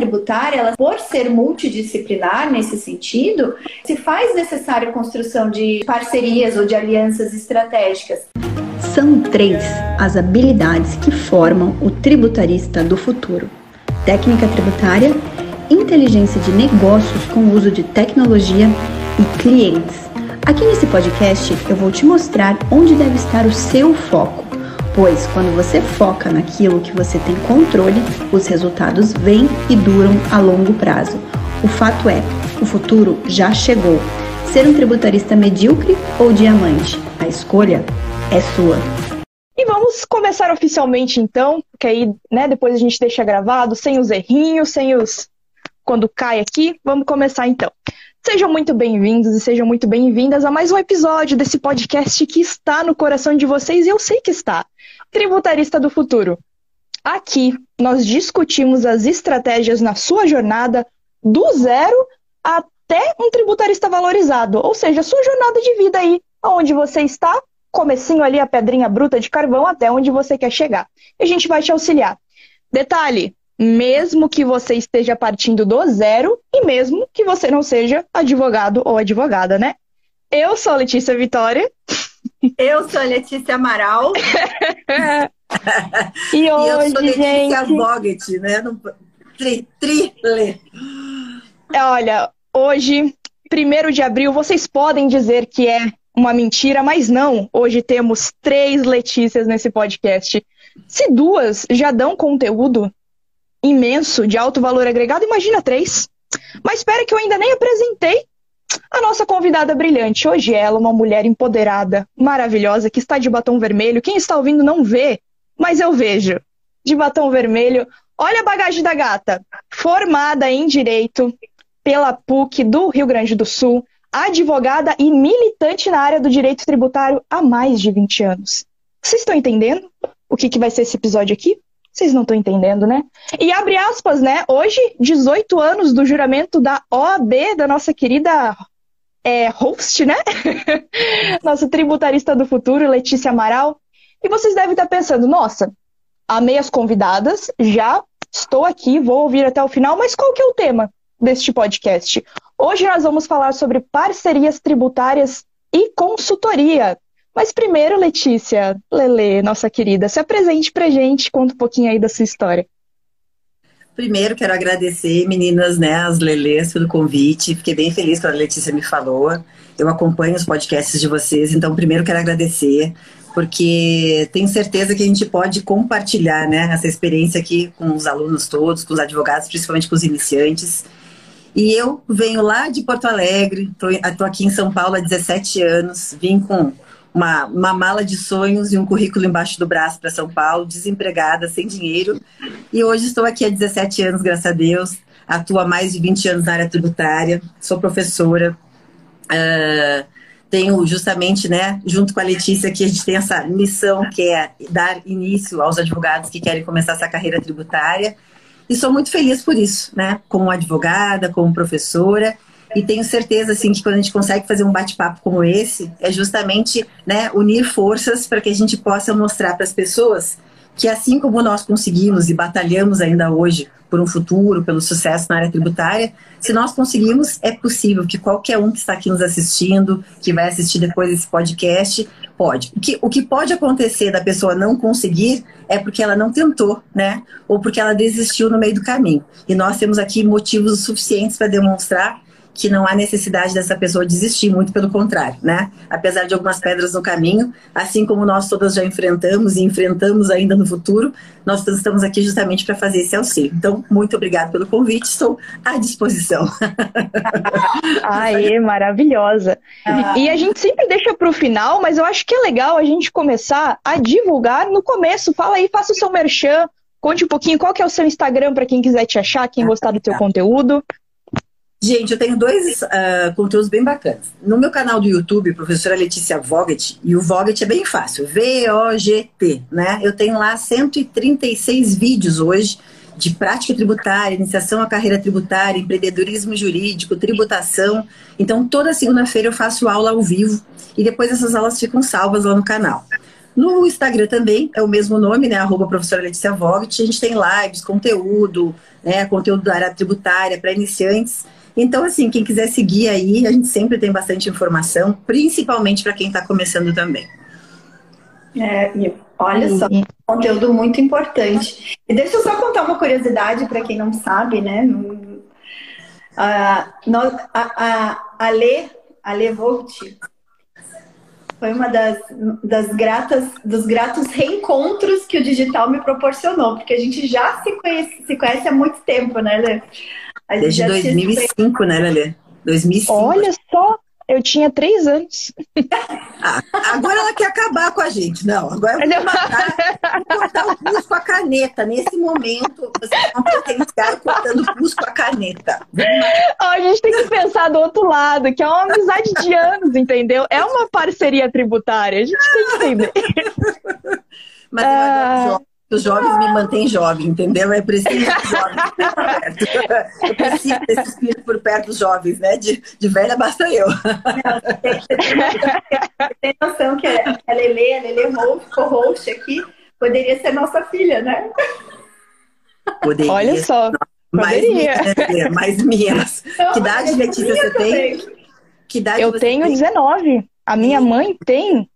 tributária, ela, por ser multidisciplinar nesse sentido, se faz necessária a construção de parcerias ou de alianças estratégicas. São três as habilidades que formam o tributarista do futuro: técnica tributária, inteligência de negócios com uso de tecnologia e clientes. Aqui nesse podcast eu vou te mostrar onde deve estar o seu foco, pois quando você foca naquilo que você tem controle, os resultados vêm e duram a longo prazo. O fato é, o futuro já chegou. Ser um tributarista medíocre ou diamante? A escolha é sua. E vamos começar oficialmente então, que aí, né, depois a gente deixa gravado, sem os errinhos, sem os quando cai aqui. Vamos começar então. Sejam muito bem-vindos e sejam muito bem-vindas a mais um episódio desse podcast que está no coração de vocês e eu sei que está. Tributarista do Futuro. Aqui nós discutimos as estratégias na sua jornada do zero até um tributarista valorizado, ou seja, a sua jornada de vida aí, onde você está, comecinho ali a pedrinha bruta de carvão até onde você quer chegar. E a gente vai te auxiliar. Detalhe, mesmo que você esteja partindo do zero e mesmo que você não seja advogado ou advogada, né? Eu sou a Letícia Vitória. Eu sou a Letícia Amaral. e hoje, e eu sou Letícia gente... Vogt, né? Tri, tri, Olha, hoje, primeiro de abril, vocês podem dizer que é uma mentira, mas não. Hoje temos três Letícias nesse podcast. Se duas já dão conteúdo imenso de alto valor agregado, imagina três. Mas espera que eu ainda nem apresentei a nossa convidada brilhante. Hoje ela, uma mulher empoderada, maravilhosa, que está de batom vermelho. Quem está ouvindo não vê, mas eu vejo. De batom vermelho. Olha a bagagem da gata. Formada em Direito pela PUC do Rio Grande do Sul, advogada e militante na área do direito tributário há mais de 20 anos. Vocês estão entendendo o que, que vai ser esse episódio aqui? Vocês não estão entendendo, né? E abre aspas, né? Hoje, 18 anos do juramento da OAB, da nossa querida é, host, né? nossa tributarista do futuro, Letícia Amaral. E vocês devem estar pensando, nossa, amei as convidadas, já estou aqui, vou ouvir até o final, mas qual que é o tema deste podcast? Hoje nós vamos falar sobre parcerias tributárias e consultoria. Mas primeiro, Letícia, Lele, nossa querida, se apresente pra gente, conta um pouquinho aí da sua história. Primeiro, quero agradecer, meninas, né, as Lelês, pelo convite. Fiquei bem feliz quando a Letícia me falou. Eu acompanho os podcasts de vocês, então, primeiro, quero agradecer, porque tenho certeza que a gente pode compartilhar né, essa experiência aqui com os alunos todos, com os advogados, principalmente com os iniciantes. E eu venho lá de Porto Alegre, estou aqui em São Paulo há 17 anos, vim com uma, uma mala de sonhos e um currículo embaixo do braço para São Paulo, desempregada, sem dinheiro. E hoje estou aqui há 17 anos, graças a Deus. Atuo há mais de 20 anos na área tributária, sou professora. Uh, tenho justamente, né, junto com a Letícia, que a gente tem essa missão que é dar início aos advogados que querem começar essa carreira tributária. E sou muito feliz por isso, né, como advogada, como professora e tenho certeza assim que quando a gente consegue fazer um bate-papo como esse, é justamente né, unir forças para que a gente possa mostrar para as pessoas que assim como nós conseguimos e batalhamos ainda hoje por um futuro, pelo sucesso na área tributária, se nós conseguimos, é possível que qualquer um que está aqui nos assistindo, que vai assistir depois esse podcast, pode. O que, o que pode acontecer da pessoa não conseguir é porque ela não tentou, né? Ou porque ela desistiu no meio do caminho. E nós temos aqui motivos suficientes para demonstrar que não há necessidade dessa pessoa desistir, muito pelo contrário, né? Apesar de algumas pedras no caminho, assim como nós todas já enfrentamos e enfrentamos ainda no futuro, nós estamos aqui justamente para fazer esse auxílio. Então, muito obrigada pelo convite, estou à disposição. Aê, maravilhosa. Ah. E a gente sempre deixa para o final, mas eu acho que é legal a gente começar a divulgar no começo. Fala aí, faça o seu merchan, Conte um pouquinho qual que é o seu Instagram para quem quiser te achar, quem gostar do teu conteúdo. Gente, eu tenho dois uh, conteúdos bem bacanas. No meu canal do YouTube, professora Letícia Vogt, e o Vogt é bem fácil, V-O-G-T, né? Eu tenho lá 136 vídeos hoje de prática tributária, iniciação à carreira tributária, empreendedorismo jurídico, tributação. Então, toda segunda-feira eu faço aula ao vivo e depois essas aulas ficam salvas lá no canal. No Instagram também é o mesmo nome, né? Arroba professora Letícia Vogt. A gente tem lives, conteúdo, né? Conteúdo da área tributária para iniciantes. Então, assim, quem quiser seguir aí, a gente sempre tem bastante informação, principalmente para quem está começando também. É, olha só, conteúdo muito importante. E deixa eu só contar uma curiosidade para quem não sabe, né? A, a, a, a Lê, a Lê Volt, foi uma das, das gratas, dos gratos reencontros que o digital me proporcionou, porque a gente já se conhece, se conhece há muito tempo, né, Lê? Desde 2005, né, Lê? 2005. Olha só, eu tinha três anos. Ah, agora ela quer acabar com a gente. Não, agora eu vou matar, vou cortar o pulso com a caneta. Nesse momento, vocês vão potenciar cortando o pulso com a caneta. a gente tem que pensar do outro lado, que é uma amizade de anos, entendeu? É uma parceria tributária. A gente tem que entender. Mas eu adoro os jovens me mantêm jovem, entendeu? É preciso jovens por perto. Eu preciso desse espírito por perto dos jovens, né? De, de velha basta eu. Você tem noção que a Lele, a Lele co-host aqui, poderia ser nossa filha, né? Poderia. Olha só. Mais minhas, mais minhas. que idade, Letícia, você também. tem? Que idade eu tenho tem? 19. A minha mãe tem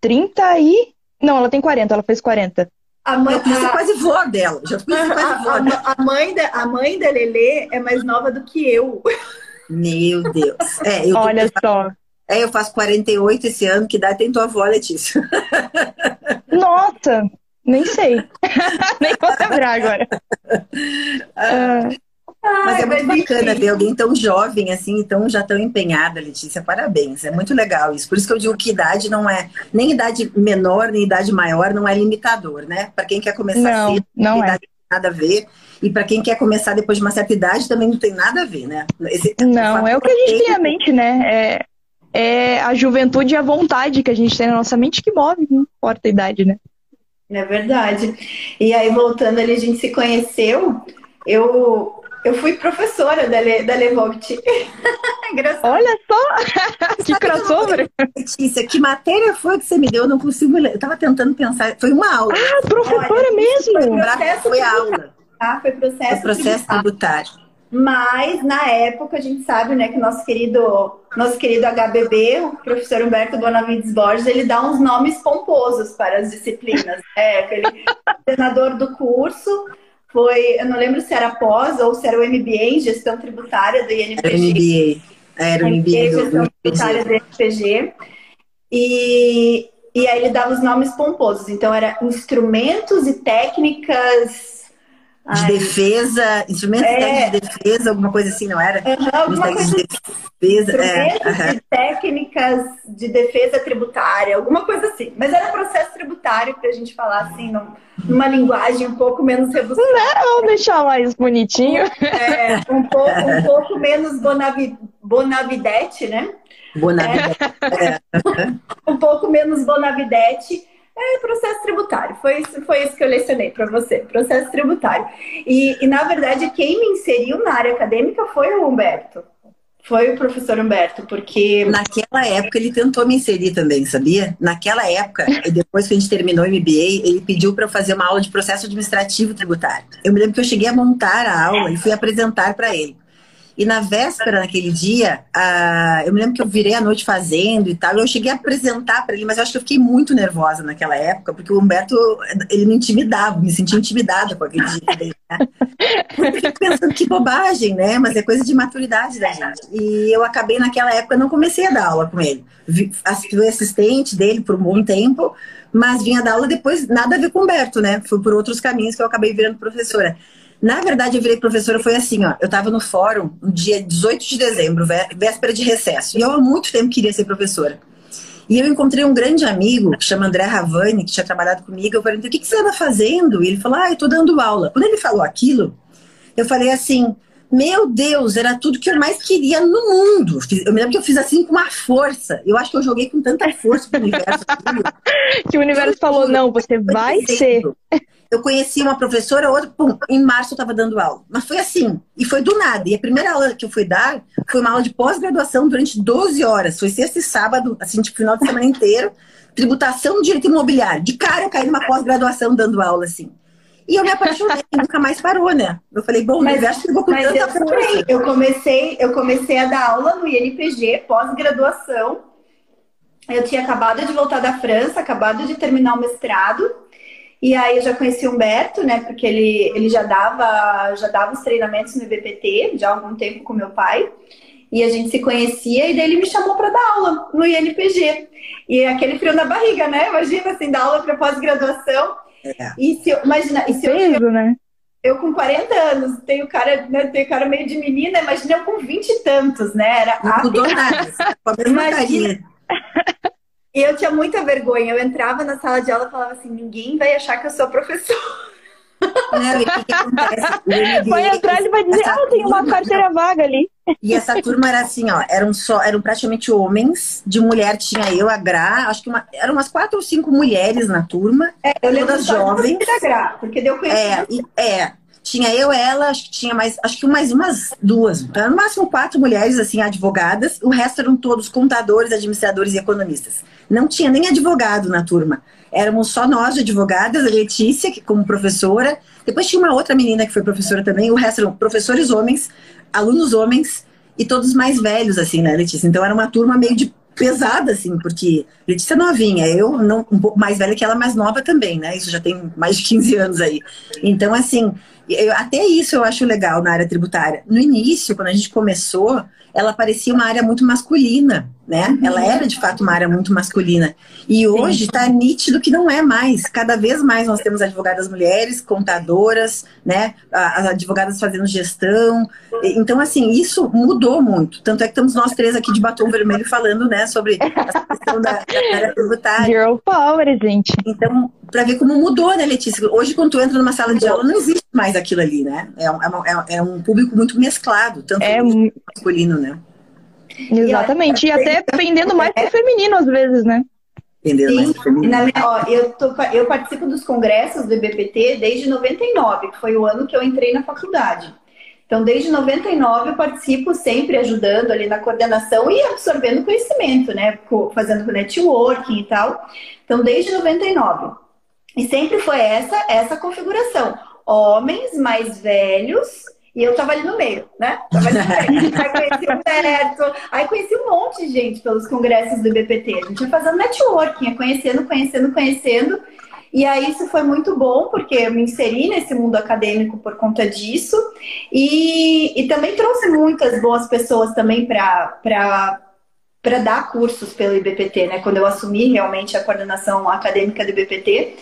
30 e. Não, ela tem 40, ela fez 40. A mãe, a, quase vó dela. Já quase vó dela. A, mãe da, a mãe da Lelê é mais nova do que eu. Meu Deus. É, eu Olha só. É, eu faço 48 esse ano. Que idade tem tua avó, Letícia? Nossa, nem sei. nem vou lembrar agora. Ah. Mas é muito bacana ver alguém tão jovem assim, tão já tão empenhada, Letícia. Parabéns, é muito legal isso. Por isso que eu digo que idade não é nem idade menor nem idade maior não é limitador, né? Para quem quer começar não, cedo, não é. idade não tem nada a ver. E para quem quer começar depois de uma certa idade também não tem nada a ver, né? Esse, não, é o que a gente tem a mente, né? É, é a juventude e a vontade que a gente tem na nossa mente que move, não importa a idade, né? É verdade. E aí, voltando ali, a gente se conheceu. Eu eu fui professora da, Le, da Levogt. Olha só! que crossover! Letícia, que matéria foi que você me deu? Eu não consigo ler. Eu tava tentando pensar. Foi uma aula. Ah, professora Olha, mesmo! Foi, foi aula. Ah, foi processo, foi processo tributário. tributário. Mas, na época, a gente sabe né, que nosso querido, nosso querido HBB, o professor Humberto Bonavides Borges, ele dá uns nomes pomposos para as disciplinas. É, aquele coordenador do curso foi, eu não lembro se era pós ou se era o MBA em gestão tributária do INPG. Era o MBA, era o MBA gestão tributária do INPG. E, e aí ele dava os nomes pomposos. Então, era instrumentos e técnicas de Ai. defesa, instrumentos é. de defesa, alguma coisa assim, não era? Uhum, alguma coisa de defesa, é, uhum. de técnicas de defesa tributária, alguma coisa assim. Mas era processo tributário para a gente falar assim, numa linguagem um pouco menos rebuscada. Vamos deixar mais bonitinho. É, um pouco, um pouco menos bonavi, bonavidete, né? Bonavidete. É. um pouco menos bonavidete é processo tributário. Foi isso, foi isso que eu lecionei para você, processo tributário. E, e, na verdade, quem me inseriu na área acadêmica foi o Humberto. Foi o professor Humberto, porque. Naquela época ele tentou me inserir também, sabia? Naquela época, depois que a gente terminou o MBA, ele pediu para eu fazer uma aula de processo administrativo tributário. Eu me lembro que eu cheguei a montar a aula e fui apresentar para ele. E na véspera, naquele dia, eu me lembro que eu virei a noite fazendo e tal. Eu cheguei a apresentar para ele, mas eu acho que eu fiquei muito nervosa naquela época, porque o Humberto, ele me intimidava, me sentia intimidada com aquele dia dele, né? Eu fiquei pensando que bobagem, né? Mas é coisa de maturidade da gente. E eu acabei naquela época, não comecei a dar aula com ele. Fui assistente dele por um bom tempo, mas vinha dar aula depois, nada a ver com o Humberto, né? Foi por outros caminhos que eu acabei virando professora. Na verdade, eu virei professora, foi assim, ó. Eu estava no fórum no dia 18 de dezembro, véspera de recesso. E eu há muito tempo queria ser professora. E eu encontrei um grande amigo, que chama André Ravani, que tinha trabalhado comigo. Eu perguntei, o que, que você anda fazendo? E ele falou, ah, eu estou dando aula. Quando ele falou aquilo, eu falei assim, meu Deus, era tudo que eu mais queria no mundo. Eu me lembro que eu fiz assim com uma força. Eu acho que eu joguei com tanta força pro universo. que o universo falou, não, você vai ser eu conheci uma professora, outra, pum, em março eu estava dando aula. Mas foi assim, e foi do nada. E a primeira aula que eu fui dar foi uma aula de pós-graduação durante 12 horas. Foi sexta e sábado, assim, tipo, final de semana inteiro. tributação do direito imobiliário. De cara, eu caí numa pós-graduação dando aula, assim. E eu me apaixonei e nunca mais parou, né? Eu falei, bom, mas, o universo chegou com tanta eu, eu comecei, eu comecei a dar aula no INPG, pós-graduação. Eu tinha acabado de voltar da França, acabado de terminar o mestrado. E aí eu já conheci o Humberto, né? Porque ele, ele já dava já dava os treinamentos no IBPT já há algum tempo com meu pai. E a gente se conhecia e daí ele me chamou para dar aula no INPG. E aquele frio na barriga, né? Imagina assim, dar aula para pós-graduação. É. E se, imagina, e se Peso, eu, né? eu com 40 anos, tenho cara, né, tenho cara meio de menina, imagina eu com 20 e tantos, né? Era Não mudou nada, com a mesma carinha. E eu tinha muita vergonha. Eu entrava na sala de aula e falava assim: ninguém vai achar que eu sou professora. Não, e o que, acontece? vai entrar e vai dizer: ah, tem uma carteira vaga ali. E essa turma era assim, ó, eram só, eram praticamente homens, de mulher tinha eu, a Gra, acho que uma, eram umas quatro ou cinco mulheres na turma, é, eu todas jovens. Da Gra, porque deu conhecimento. É, é, tinha eu, ela, acho que tinha mais, acho que mais umas duas, então, no máximo quatro mulheres, assim, advogadas, o resto eram todos contadores, administradores e economistas. Não tinha nem advogado na turma. Éramos só nós advogadas, a Letícia, que como professora, depois tinha uma outra menina que foi professora também, o resto eram professores homens, alunos homens e todos mais velhos, assim, né, Letícia? Então era uma turma meio de pesada, assim, porque Letícia é novinha, eu não, um pouco mais velha que ela, mais nova também, né? Isso já tem mais de 15 anos aí. Então, assim, eu, até isso eu acho legal na área tributária. No início, quando a gente começou, ela parecia uma área muito masculina, né? Uhum. Ela era de fato uma área muito masculina. E hoje está nítido que não é mais. Cada vez mais nós temos advogadas mulheres, contadoras, né? As advogadas fazendo gestão. Então, assim, isso mudou muito. Tanto é que estamos nós três aqui de batom vermelho falando, né, sobre a questão da, da área tributária. Girl power, gente. Então, para ver como mudou, né, Letícia? Hoje, quando tu entra numa sala de aula, não existe mais aquilo ali, né? É um, é, é um público muito mesclado, tanto é masculino, né? Exatamente. E, até pendendo mais pro feminino, às vezes, né? Pendendo mais pro feminino. Na, ó, eu, tô, eu participo dos congressos do IBPT desde 99, que foi o ano que eu entrei na faculdade. Então, desde 99 eu participo sempre ajudando ali na coordenação e absorvendo conhecimento, né? Fazendo networking e tal. Então, desde 99. E sempre foi essa essa configuração homens mais velhos e eu tava ali no meio, né? Tava ali no meio. Aí conheci o aí conheci um monte de gente pelos congressos do BPT. A gente ia fazendo networking, conhecendo, conhecendo, conhecendo. E aí isso foi muito bom, porque eu me inseri nesse mundo acadêmico por conta disso. E, e também trouxe muitas boas pessoas também para para dar cursos pelo IBPT, né? Quando eu assumi realmente a coordenação acadêmica do IBPT,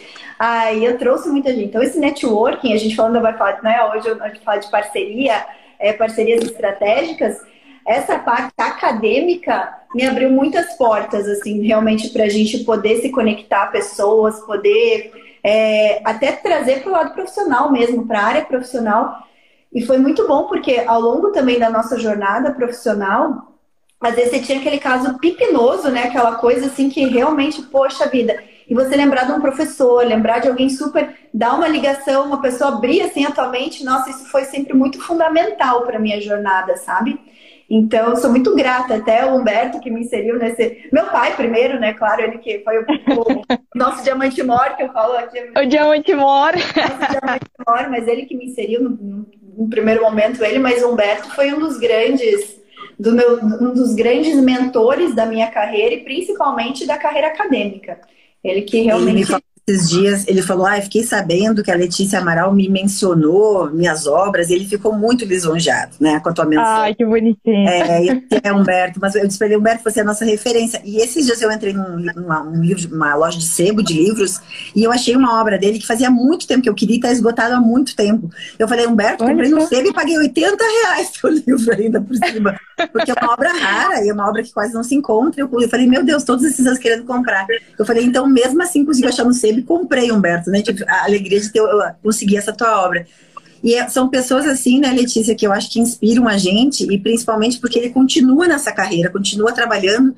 Aí eu trouxe muita gente. Então, esse networking, a gente falando, vai falar, né? Hoje a gente fala de parceria, é, parcerias estratégicas. Essa parte acadêmica me abriu muitas portas, assim, realmente para a gente poder se conectar a pessoas, poder é, até trazer para o lado profissional mesmo, para a área profissional. E foi muito bom, porque ao longo também da nossa jornada profissional, às vezes você tinha aquele caso pipinoso, né? Aquela coisa assim que realmente, poxa vida, e você lembrar de um professor, lembrar de alguém super, dar uma ligação, uma pessoa abrir assim a tua mente, nossa, isso foi sempre muito fundamental para minha jornada, sabe? Então, eu sou muito grata até o Humberto que me inseriu nesse. Meu pai, primeiro, né? Claro, ele que foi o, nosso diamante mor, que eu falo aqui. O diamante mor. Nosso diamante mor, mas ele que me inseriu no, no, no primeiro momento, ele, mas o Humberto foi um dos grandes. Do meu, um dos grandes mentores da minha carreira e principalmente da carreira acadêmica. Ele que realmente. Ele esses dias, ele falou: Ah, fiquei sabendo que a Letícia Amaral me mencionou minhas obras, e ele ficou muito lisonjeado, né, com a tua menção. Ai, que bonitinho. É, e é Humberto, mas eu disse pra ele: Humberto, você é a nossa referência. E esses dias eu entrei num, numa um livro, uma loja de sebo de livros, e eu achei uma obra dele que fazia muito tempo que eu queria e tá esgotado há muito tempo. Eu falei: Humberto, comprei no sebo e paguei 80 reais pelo livro ainda por cima, porque é uma obra rara e é uma obra que quase não se encontra. Eu, eu falei: Meu Deus, todos esses anos querendo comprar. Eu falei: Então, mesmo assim, consegui achar no sebo e comprei, Humberto, né? Tive a alegria de ter, conseguir essa tua obra. E é, são pessoas assim, né, Letícia, que eu acho que inspiram a gente, e principalmente porque ele continua nessa carreira, continua trabalhando.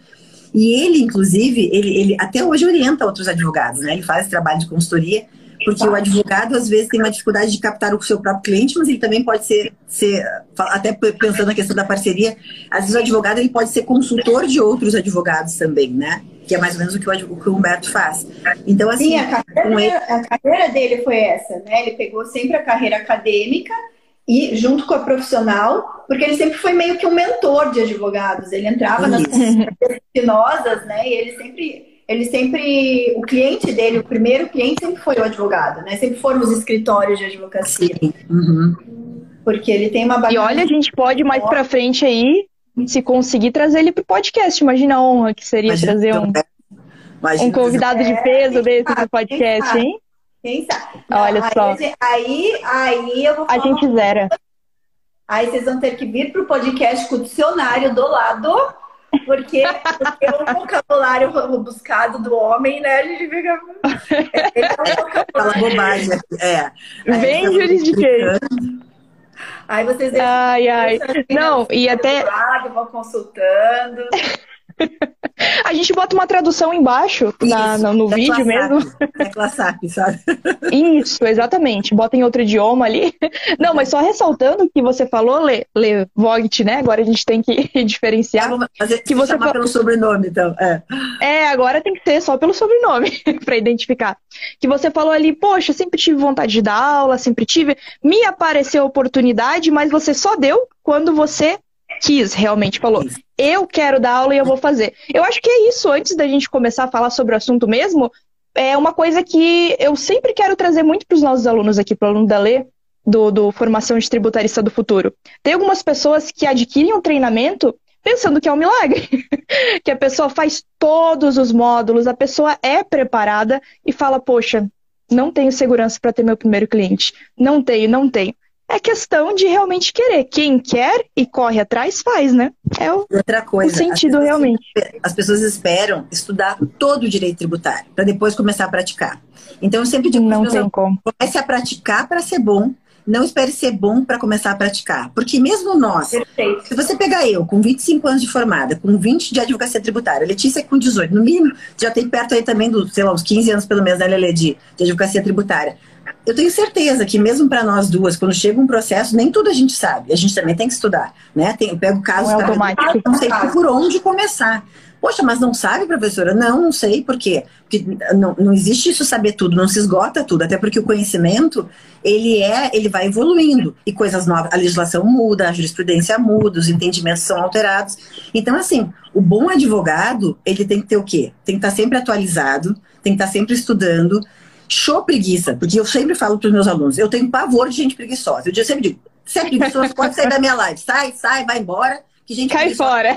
E ele, inclusive, ele, ele até hoje orienta outros advogados, né? Ele faz trabalho de consultoria, porque o advogado às vezes tem uma dificuldade de captar o seu próprio cliente, mas ele também pode ser, ser até pensando na questão da parceria, às vezes o advogado ele pode ser consultor de outros advogados também, né? Que é mais ou menos o que o, o, que o Humberto faz. Então, assim. Sim, a carreira, ele... a carreira dele foi essa, né? Ele pegou sempre a carreira acadêmica e junto com a profissional, porque ele sempre foi meio que um mentor de advogados. Ele entrava Isso. nas espinosas, né? E ele sempre ele sempre, o cliente dele, o primeiro cliente sempre foi o advogado, né? Sempre foram os escritórios de advocacia. Uhum. Porque ele tem uma bagagem. E olha, a gente pode mais para frente aí, se conseguir trazer ele pro podcast. Imagina a honra que seria Imagina, trazer um, um convidado de peso desse pro podcast, hein? Quem sabe? Não, olha aí, só. Aí, aí eu vou A gente zera. Aí vocês vão ter que vir pro podcast com o dicionário do lado porque, porque é um vocabulário buscado do homem, né? A gente fica. É um vocabulário. bobagem. É. Vem juridiquês. Aí vocês Ai, ai. Não, e até. Vão consultando. A gente bota uma tradução embaixo na, no, no vídeo mesmo. É classe sabe? Isso, exatamente. Bota em outro idioma ali. Não, mas só ressaltando que você falou, Le, Le Vogt, né? Agora a gente tem que diferenciar. fazer, que você chamar pelo sobrenome, então. É. é, agora tem que ser só pelo sobrenome para identificar. Que você falou ali, poxa, sempre tive vontade de dar aula, sempre tive. Me apareceu a oportunidade, mas você só deu quando você quis, realmente falou. Eu quero dar aula e eu vou fazer. Eu acho que é isso, antes da gente começar a falar sobre o assunto mesmo, é uma coisa que eu sempre quero trazer muito para os nossos alunos aqui, para o aluno da Lê, do, do Formação de Tributarista do Futuro. Tem algumas pessoas que adquirem um treinamento pensando que é um milagre, que a pessoa faz todos os módulos, a pessoa é preparada e fala, poxa, não tenho segurança para ter meu primeiro cliente. Não tenho, não tenho. É questão de realmente querer. Quem quer e corre atrás faz, né? É o, Outra coisa, o sentido as realmente. As pessoas esperam estudar todo o direito tributário para depois começar a praticar. Então eu sempre digo não tem como. comece a praticar para ser bom. Não espere ser bom para começar a praticar. Porque mesmo nós, Perfeito. se você pegar eu com 25 anos de formada, com 20 de advocacia tributária, Letícia com 18, no mínimo, já tem perto aí também dos, sei lá, uns 15 anos pelo menos, né, Lele, de, de advocacia tributária eu tenho certeza que mesmo para nós duas, quando chega um processo, nem tudo a gente sabe. A gente também tem que estudar, né? Tem, eu pego casos não, é automático. não sei por onde começar. Poxa, mas não sabe, professora? Não, não sei por quê. Porque não, não existe isso saber tudo, não se esgota tudo, até porque o conhecimento, ele é, ele vai evoluindo e coisas novas, a legislação muda, a jurisprudência muda, os entendimentos são alterados. Então, assim, o bom advogado, ele tem que ter o quê? Tem que estar sempre atualizado, tem que estar sempre estudando, Show preguiça, porque eu sempre falo para os meus alunos, eu tenho pavor de gente preguiçosa. Eu sempre digo, se é preguiçosa, pode sair da minha live. Sai, sai, vai embora. Que gente Cai fora.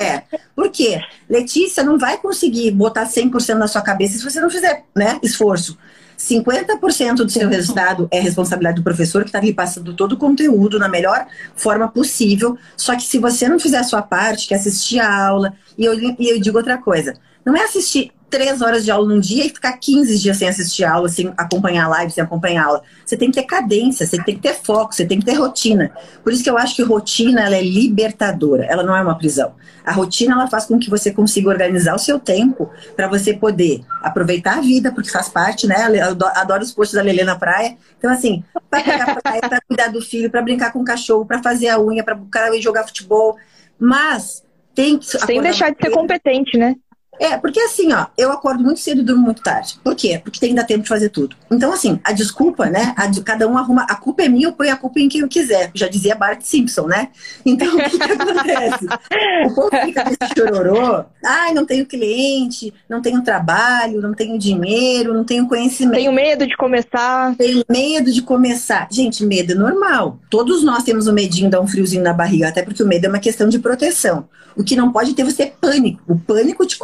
É. Por quê? Letícia não vai conseguir botar 100% na sua cabeça se você não fizer né, esforço. 50% do seu resultado é responsabilidade do professor que está lhe passando todo o conteúdo na melhor forma possível. Só que se você não fizer a sua parte, que é assistir a aula, e eu, e eu digo outra coisa, não é assistir três horas de aula num dia e ficar 15 dias sem assistir aula, sem acompanhar a live, sem acompanhar aula. Você tem que ter cadência, você tem que ter foco, você tem que ter rotina. Por isso que eu acho que rotina ela é libertadora, ela não é uma prisão. A rotina ela faz com que você consiga organizar o seu tempo para você poder aproveitar a vida, porque faz parte, né? Eu adoro os postos da Lelê na praia. Então, assim, para pegar praia, para cuidar do filho, para brincar com o cachorro, para fazer a unha, para jogar futebol. Mas tem que. Sem deixar de ser competente, né? É, porque assim, ó, eu acordo muito cedo e durmo muito tarde. Por quê? Porque tem que dar tempo de fazer tudo. Então, assim, a desculpa, né? A de, cada um arruma. A culpa é minha, eu ponho a culpa em quem eu quiser. Já dizia Bart Simpson, né? Então, o que, que acontece? O povo fica nesse chororô. Ai, não tenho cliente, não tenho trabalho, não tenho dinheiro, não tenho conhecimento. Tenho medo de começar. Tenho medo de começar. Gente, medo é normal. Todos nós temos um medinho, dá um friozinho na barriga, até porque o medo é uma questão de proteção. O que não pode ter você é pânico. O pânico te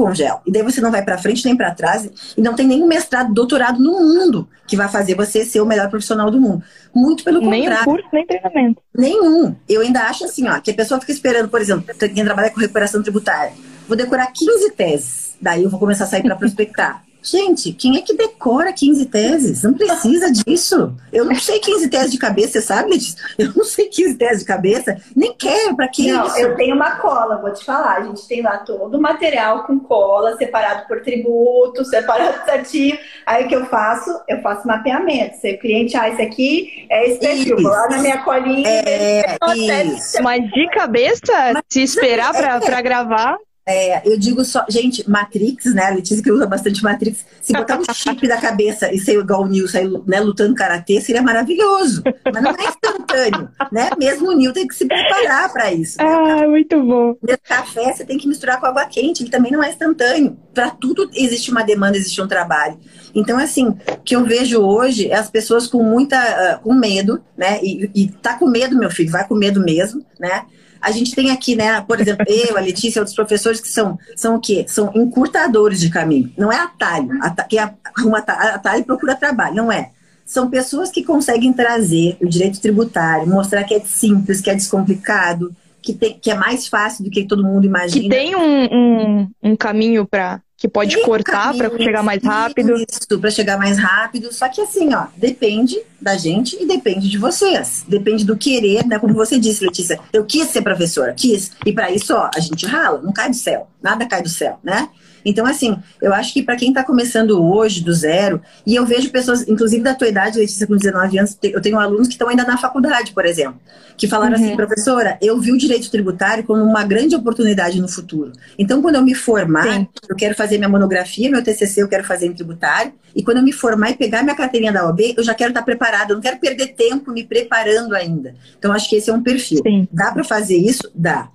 E daí você não vai para frente nem para trás e não tem nenhum mestrado, doutorado no mundo que vai fazer você ser o melhor profissional do mundo. Muito pelo contrário. Nem curso, nem treinamento. Nenhum. Eu ainda acho assim, ó, que a pessoa fica esperando, por exemplo, quem trabalha com recuperação tributária, vou decorar 15 teses, daí eu vou começar a sair para prospectar. Gente, quem é que decora 15 teses? Não precisa disso. Eu não sei 15 teses de cabeça, sabe? Eu não sei 15 teses de cabeça, nem quero, para que Não, isso? eu tenho uma cola, vou te falar. A gente tem lá todo o material com cola, separado por tributo, separado certinho. Aí o que eu faço? Eu faço mapeamento. Se o cliente, ah, esse aqui é esse perfil. Vou lá na minha colinha. É, isso. Mas de cabeça, se esperar pra, pra gravar. É, eu digo só, gente, Matrix, né? A Letícia que usa bastante Matrix. Se botar um chip da cabeça e ser igual o Nil, sair né, lutando karatê, seria maravilhoso. Mas não é instantâneo, né? Mesmo o Nil tem que se preparar para isso. Né? Ah, muito bom. O café você tem que misturar com água quente, ele também não é instantâneo. Para tudo existe uma demanda, existe um trabalho. Então, assim, o que eu vejo hoje é as pessoas com muita, uh, com medo, né? E, e tá com medo, meu filho, vai com medo mesmo, né? A gente tem aqui, né, por exemplo, eu, a Letícia, outros professores que são, são o quê? São encurtadores de caminho. Não é atalho. Quem arruma atalho procura trabalho. Não é. São pessoas que conseguem trazer o direito tributário, mostrar que é simples, que é descomplicado, que, tem, que é mais fácil do que todo mundo imagina. Que tem um, um, um caminho para que pode Tem cortar para chegar mais rápido. Isso, para chegar mais rápido. Só que assim, ó, depende da gente e depende de vocês. Depende do querer, né? Como você disse, Letícia, eu quis ser professora, quis. E para isso, ó, a gente rala, não cai do céu. Nada cai do céu, né? Então, assim, eu acho que para quem está começando hoje, do zero, e eu vejo pessoas, inclusive da tua idade, Letícia, com 19 anos, eu tenho alunos que estão ainda na faculdade, por exemplo, que falaram assim, uhum. assim, professora, eu vi o direito tributário como uma grande oportunidade no futuro. Então, quando eu me formar, Sim. eu quero fazer minha monografia, meu TCC, eu quero fazer em tributário, e quando eu me formar e pegar minha carteirinha da OAB, eu já quero estar tá preparada, eu não quero perder tempo me preparando ainda. Então, acho que esse é um perfil. Sim. Dá para fazer isso? Dá.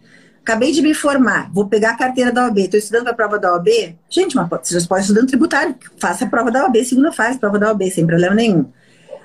Acabei de me formar, vou pegar a carteira da OAB, estou estudando para a prova da OAB. Gente, mas você já pode estudando tributário, faça a prova da OAB, segunda fase, prova da OAB, sem problema nenhum.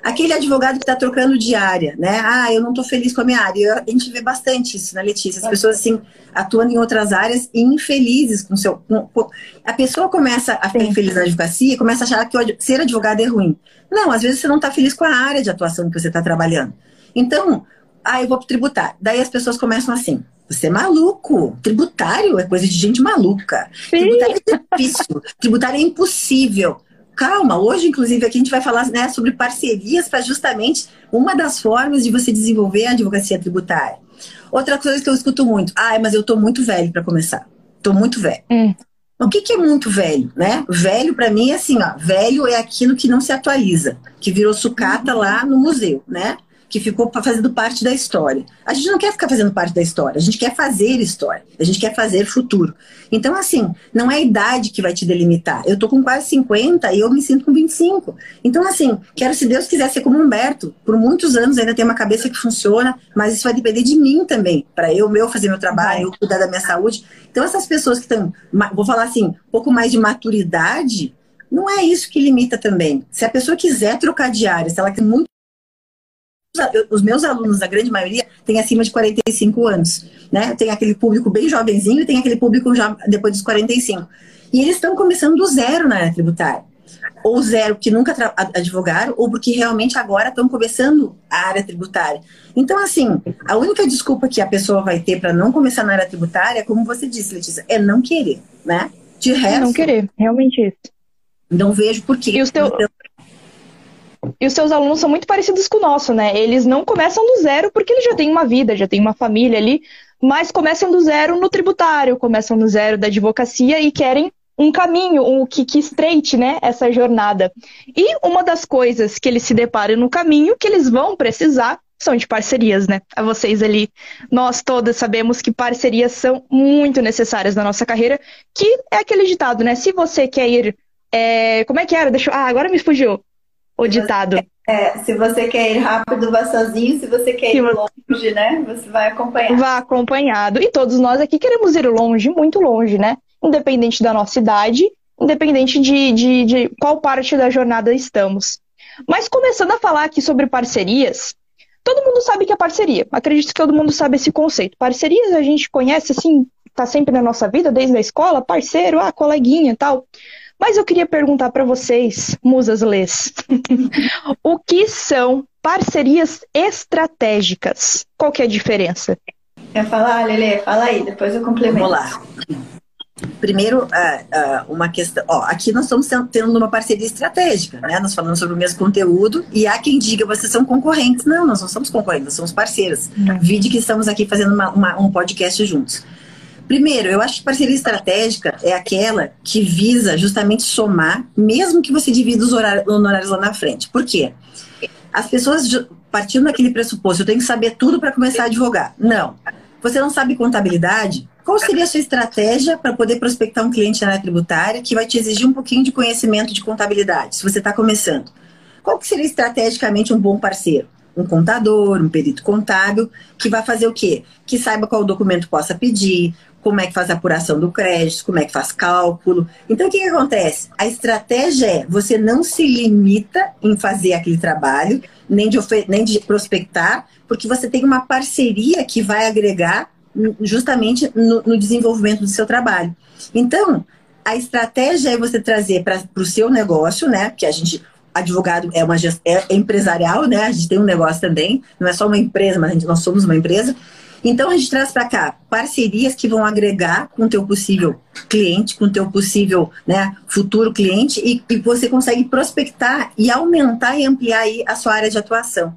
Aquele advogado que está trocando de área, né? Ah, eu não estou feliz com a minha área. A gente vê bastante isso na né, Letícia. As pessoas, assim, atuando em outras áreas e infelizes com seu. Com, a pessoa começa a ficar infeliz na advocacia e começa a achar que ser advogado é ruim. Não, às vezes você não está feliz com a área de atuação que você está trabalhando. Então, ah, eu vou tributar. Daí as pessoas começam assim. Você é maluco. Tributário é coisa de gente maluca. Sim. Tributário é difícil. Tributário é impossível. Calma, hoje, inclusive, aqui a gente vai falar né, sobre parcerias para justamente uma das formas de você desenvolver a advocacia tributária. Outra coisa que eu escuto muito, ah, mas eu estou muito velho para começar. Estou muito velho. Hum. O que, que, é muito velho, né? Velho para mim é assim, ó, velho é aquilo que não se atualiza, que virou sucata lá no museu, né? Que ficou fazendo parte da história. A gente não quer ficar fazendo parte da história, a gente quer fazer história, a gente quer fazer futuro. Então, assim, não é a idade que vai te delimitar. Eu tô com quase 50 e eu me sinto com 25. Então, assim, quero, se Deus quiser, ser como Humberto. Por muitos anos ainda tem uma cabeça que funciona, mas isso vai depender de mim também, para eu, meu fazer meu trabalho, eu cuidar da minha saúde. Então, essas pessoas que estão, vou falar assim, um pouco mais de maturidade, não é isso que limita também. Se a pessoa quiser trocar de se ela quer muito os meus alunos, a grande maioria, tem acima de 45 anos. Né? Tem aquele público bem jovenzinho e tem aquele público já depois dos 45. E eles estão começando do zero na área tributária. Ou zero que nunca advogaram, ou porque realmente agora estão começando a área tributária. Então, assim, a única desculpa que a pessoa vai ter para não começar na área tributária, como você disse, Letícia, é não querer, né? De resto. Não querer, realmente isso. Não vejo por quê. E os teu... Então, e os seus alunos são muito parecidos com o nosso, né? Eles não começam do zero porque eles já têm uma vida, já têm uma família ali, mas começam do zero no tributário, começam do zero da advocacia e querem um caminho, um que, que estreite, né, essa jornada. E uma das coisas que eles se deparam no caminho que eles vão precisar são de parcerias, né? A vocês ali, nós todas sabemos que parcerias são muito necessárias na nossa carreira, que é aquele ditado, né? Se você quer ir, é... como é que era? Deixa eu... Ah, agora me fugiu o ditado. É, se você quer ir rápido, vá sozinho. Se você quer ir longe, né? Você vai acompanhado. Vá acompanhado. E todos nós aqui queremos ir longe, muito longe, né? Independente da nossa idade, independente de, de, de qual parte da jornada estamos. Mas começando a falar aqui sobre parcerias, todo mundo sabe que é parceria. Acredito que todo mundo sabe esse conceito. Parcerias a gente conhece, assim, tá sempre na nossa vida, desde a escola, parceiro, ah, coleguinha tal. Mas eu queria perguntar para vocês, musas lês, o que são parcerias estratégicas? Qual que é a diferença? Quer falar, Lele? Fala aí, depois eu complemento. Vamos lá. Primeiro, uma questão. Ó, aqui nós estamos tendo uma parceria estratégica, né? Nós falamos sobre o mesmo conteúdo e há quem diga vocês são concorrentes. Não, nós não somos concorrentes, nós somos parceiras. Vide que estamos aqui fazendo uma, uma, um podcast juntos. Primeiro, eu acho que parceria estratégica é aquela que visa justamente somar, mesmo que você divida os honorários lá na frente. Por quê? As pessoas partindo daquele pressuposto, eu tenho que saber tudo para começar a advogar. Não. Você não sabe contabilidade? Qual seria a sua estratégia para poder prospectar um cliente na área tributária que vai te exigir um pouquinho de conhecimento de contabilidade, se você está começando? Qual que seria estrategicamente um bom parceiro? Um contador, um perito contábil, que vai fazer o quê? Que saiba qual documento possa pedir, como é que faz a apuração do crédito, como é que faz cálculo. Então, o que, que acontece? A estratégia é você não se limita em fazer aquele trabalho, nem de, nem de prospectar, porque você tem uma parceria que vai agregar justamente no, no desenvolvimento do seu trabalho. Então, a estratégia é você trazer para o seu negócio, né? Que a gente, advogado é uma é empresarial, né? A gente tem um negócio também, não é só uma empresa, mas gente, nós somos uma empresa. Então a gente traz para cá parcerias que vão agregar com o teu possível cliente, com o teu possível né, futuro cliente e, e você consegue prospectar e aumentar e ampliar aí a sua área de atuação.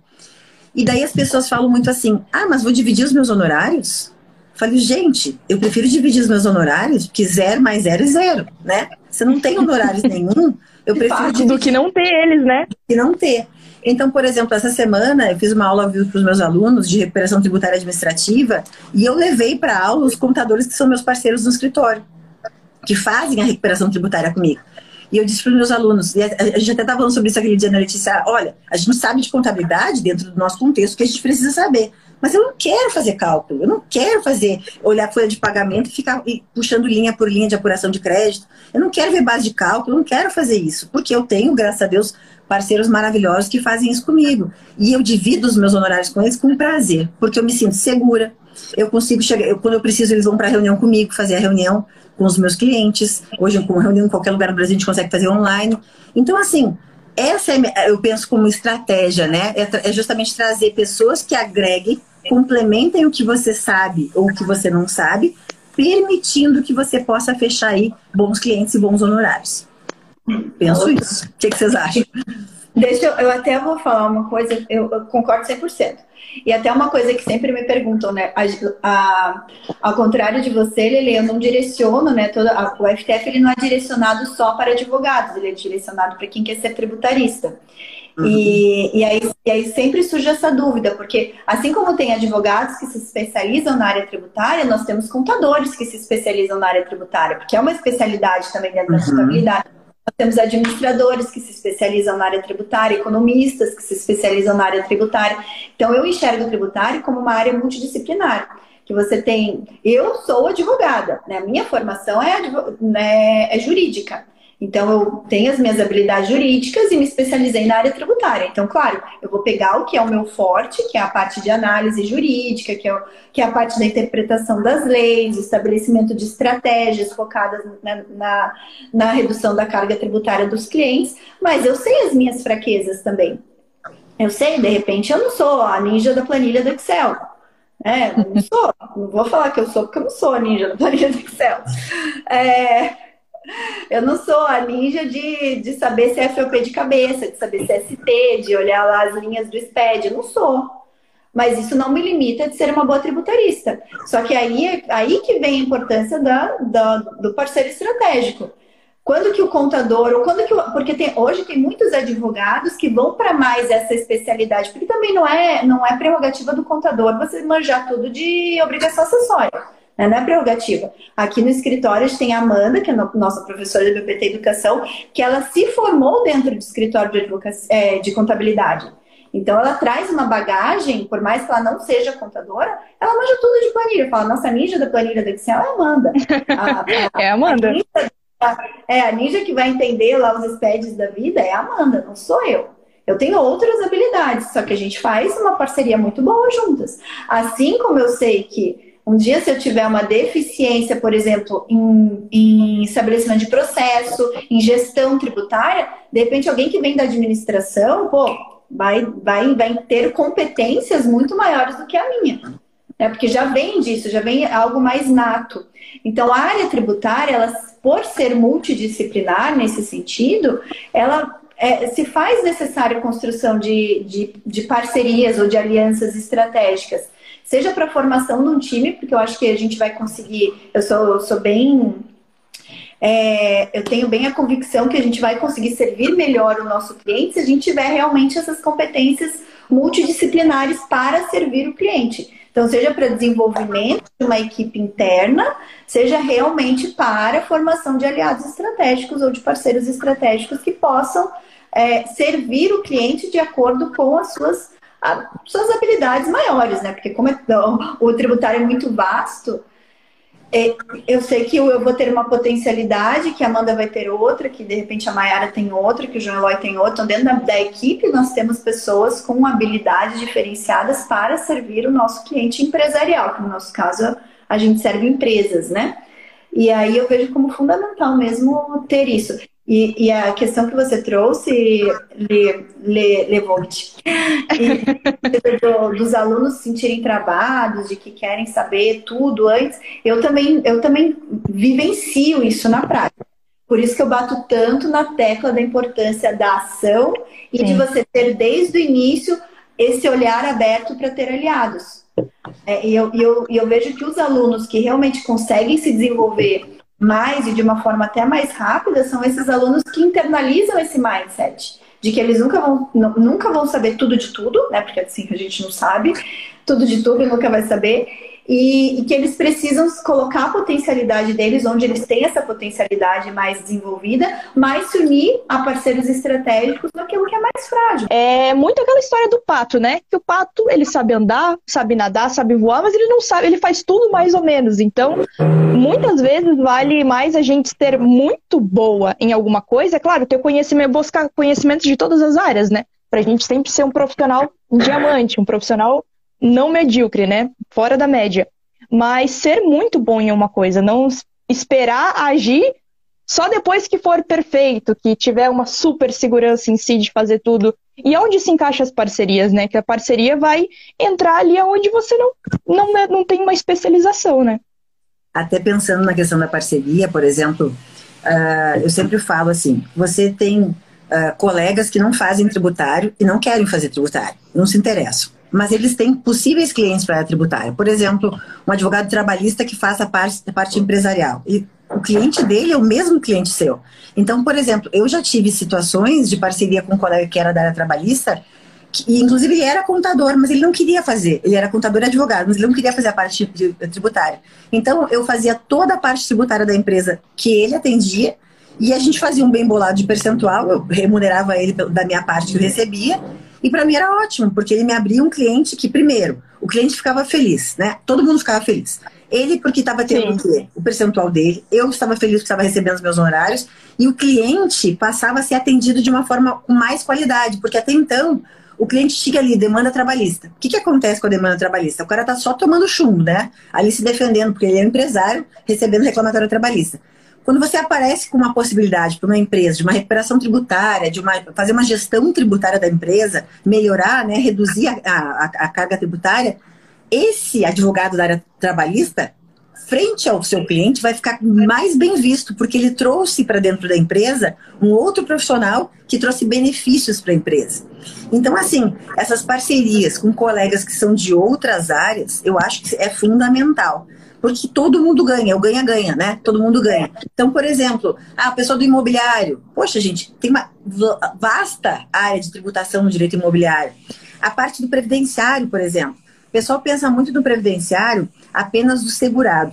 E daí as pessoas falam muito assim: ah, mas vou dividir os meus honorários? Falei, gente, eu prefiro dividir os meus honorários, porque zero mais zero é zero, né? Você não tem honorários nenhum, eu prefiro dividir. do que não ter eles, né? Que não ter. Então, por exemplo, essa semana eu fiz uma aula para os meus alunos de recuperação tributária administrativa e eu levei para aula os contadores que são meus parceiros no escritório, que fazem a recuperação tributária comigo. E eu disse para os meus alunos, e a gente até estava falando sobre isso aquele dia na Letícia, olha, a gente sabe de contabilidade dentro do nosso contexto que a gente precisa saber. Mas eu não quero fazer cálculo, eu não quero fazer, olhar folha de pagamento e ficar puxando linha por linha de apuração de crédito. Eu não quero ver base de cálculo, eu não quero fazer isso, porque eu tenho, graças a Deus, parceiros maravilhosos que fazem isso comigo. E eu divido os meus honorários com eles com prazer, porque eu me sinto segura. Eu consigo chegar, eu, quando eu preciso, eles vão para a reunião comigo, fazer a reunião com os meus clientes. Hoje, com reunião em qualquer lugar do Brasil, a gente consegue fazer online. Então, assim, essa é, eu penso como estratégia, né? É, é justamente trazer pessoas que agreguem complementem o que você sabe ou o que você não sabe, permitindo que você possa fechar aí bons clientes e bons honorários. Penso isso. O que, que vocês acham? Deixa eu, eu até vou falar uma coisa, eu, eu concordo 100%. E até uma coisa que sempre me perguntam, né? A, a, ao contrário de você, Lele, eu não direciono, né? Toda, a, o FTF ele não é direcionado só para advogados, ele é direcionado para quem quer ser tributarista. Uhum. E, e, aí, e aí sempre surge essa dúvida, porque assim como tem advogados que se especializam na área tributária, nós temos contadores que se especializam na área tributária, porque é uma especialidade também dentro da uhum. contabilidade. Nós temos administradores que se especializam na área tributária, economistas que se especializam na área tributária. Então, eu enxergo o tributário como uma área multidisciplinar. Que você tem. Eu sou advogada, né? Minha formação é, né, é jurídica. Então, eu tenho as minhas habilidades jurídicas e me especializei na área tributária. Então, claro, eu vou pegar o que é o meu forte, que é a parte de análise jurídica, que é, o, que é a parte da interpretação das leis, estabelecimento de estratégias focadas na, na, na redução da carga tributária dos clientes, mas eu sei as minhas fraquezas também. Eu sei, de repente, eu não sou a ninja da planilha do Excel. É, não sou. Não vou falar que eu sou, porque eu não sou a ninja da planilha do Excel. É, eu não sou a ninja de, de saber se é FOP de cabeça, de saber se é ST, de olhar lá as linhas do SPED. Eu não sou. Mas isso não me limita de ser uma boa tributarista. Só que aí, aí que vem a importância da, da, do parceiro estratégico. Quando que o contador, ou quando que porque tem, hoje tem muitos advogados que vão para mais essa especialidade, porque também não é, não é prerrogativa do contador você manjar tudo de obrigação acessória né? não é prerrogativa. Aqui no escritório a gente tem a Amanda, que é nossa professora de BPT Educação, que ela se formou dentro do escritório de, advocacia, é, de contabilidade. Então ela traz uma bagagem, por mais que ela não seja contadora, ela manja tudo de planilha. Fala, nossa ninja da planilha do Excel é a Amanda. A, a, é a Amanda. A ninja, é, a ninja que vai entender lá os SPEDs da vida é a Amanda, não sou eu. Eu tenho outras habilidades, só que a gente faz uma parceria muito boa juntas. Assim como eu sei que um dia, se eu tiver uma deficiência, por exemplo, em, em, estabelecimento de processo, em gestão tributária, de repente alguém que vem da administração, pô, vai, vai, vai ter competências muito maiores do que a minha. né? Porque já vem disso, já vem algo mais nato. Então, a área tributária, ela, por ser multidisciplinar nesse sentido, ela é, se faz necessária a construção de, de, de parcerias ou de alianças estratégicas seja para a formação de um time, porque eu acho que a gente vai conseguir. Eu sou, sou bem. É, eu tenho bem a convicção que a gente vai conseguir servir melhor o nosso cliente se a gente tiver realmente essas competências multidisciplinares para servir o cliente. Então, seja para desenvolvimento de uma equipe interna, seja realmente para a formação de aliados estratégicos ou de parceiros estratégicos que possam é, servir o cliente de acordo com as suas a, suas habilidades maiores, né? Porque como é, o tributário é muito vasto, é, eu sei que eu vou ter uma potencialidade, que a Amanda vai ter outra, que de repente a Mayara tem outra, que o João Eloy tem outra. Então, dentro da, da, equipe, nós temos pessoas com habilidades diferenciadas para servir o nosso cliente empresarial, que no nosso caso a gente serve empresas, né? E aí eu vejo como fundamental mesmo ter isso. E, e, a questão que você trouxe, Le, Le, Levolt, do, dos alunos se sentirem travados, de que querem saber tudo antes, eu também, eu também vivencio isso na prática. Por isso que eu bato tanto na tecla da importância da ação e Sim. de você ter desde o início esse olhar aberto para ter aliados. É, e, eu, eu, e eu vejo que os alunos que realmente conseguem se desenvolver mais e de uma forma até mais rápida são esses alunos que internalizam esse mindset de que eles nunca vão, nunca vão saber tudo de tudo, né? Porque assim a gente não sabe tudo de tudo e nunca vai saber e, e, que eles precisam colocar a potencialidade deles onde eles têm essa potencialidade mais desenvolvida, mas se unir a parceiros estratégicos naquilo que é mais frágil. É muito aquela história do pato, né? Que o pato, ele sabe andar, sabe nadar, sabe voar, mas ele não sabe, ele faz tudo mais ou menos. Então, muitas vezes vale mais a gente ser muito boa em alguma coisa, é claro, ter conhecimento, buscar conhecimento de todas as áreas, né? Pra gente sempre ser um profissional diamante, um profissional não medíocre, né? Fora da média. Mas ser muito bom em uma coisa, não esperar agir só depois que for perfeito, que tiver uma super segurança em si de fazer tudo. E onde se encaixa as parcerias, né? Que a parceria vai entrar ali onde você não, não, é, não tem uma especialização, né? Até pensando na questão da parceria, por exemplo, uh, eu sempre falo assim: você tem uh, colegas que não fazem tributário e não querem fazer tributário, não se interessam mas eles têm possíveis clientes para a tributária. Por exemplo, um advogado trabalhista que faça parte da parte empresarial. E o cliente dele é o mesmo cliente seu. Então, por exemplo, eu já tive situações de parceria com um colega que era da área trabalhista, que, inclusive ele era contador, mas ele não queria fazer. Ele era contador e advogado, mas ele não queria fazer a parte de, de, tributária. Então, eu fazia toda a parte tributária da empresa que ele atendia, e a gente fazia um bem bolado de percentual, eu remunerava ele da minha parte que eu recebia, e para mim era ótimo, porque ele me abria um cliente que, primeiro, o cliente ficava feliz, né? Todo mundo ficava feliz. Ele, porque estava tendo o, o percentual dele, eu estava feliz porque estava recebendo os meus honorários, e o cliente passava a ser atendido de uma forma com mais qualidade, porque até então o cliente chega ali, demanda trabalhista. O que, que acontece com a demanda trabalhista? O cara tá só tomando chumbo, né? Ali se defendendo, porque ele é empresário, recebendo reclamatório trabalhista. Quando você aparece com uma possibilidade para uma empresa de uma recuperação tributária, de uma, fazer uma gestão tributária da empresa, melhorar, né, reduzir a, a, a carga tributária, esse advogado da área trabalhista, frente ao seu cliente, vai ficar mais bem visto, porque ele trouxe para dentro da empresa um outro profissional que trouxe benefícios para a empresa. Então, assim, essas parcerias com colegas que são de outras áreas, eu acho que é fundamental porque todo mundo ganha, o ganha-ganha, né? Todo mundo ganha. Então, por exemplo, a pessoa do imobiliário, poxa, gente, tem uma vasta área de tributação no direito imobiliário. A parte do previdenciário, por exemplo. O pessoal pensa muito do previdenciário apenas do segurado.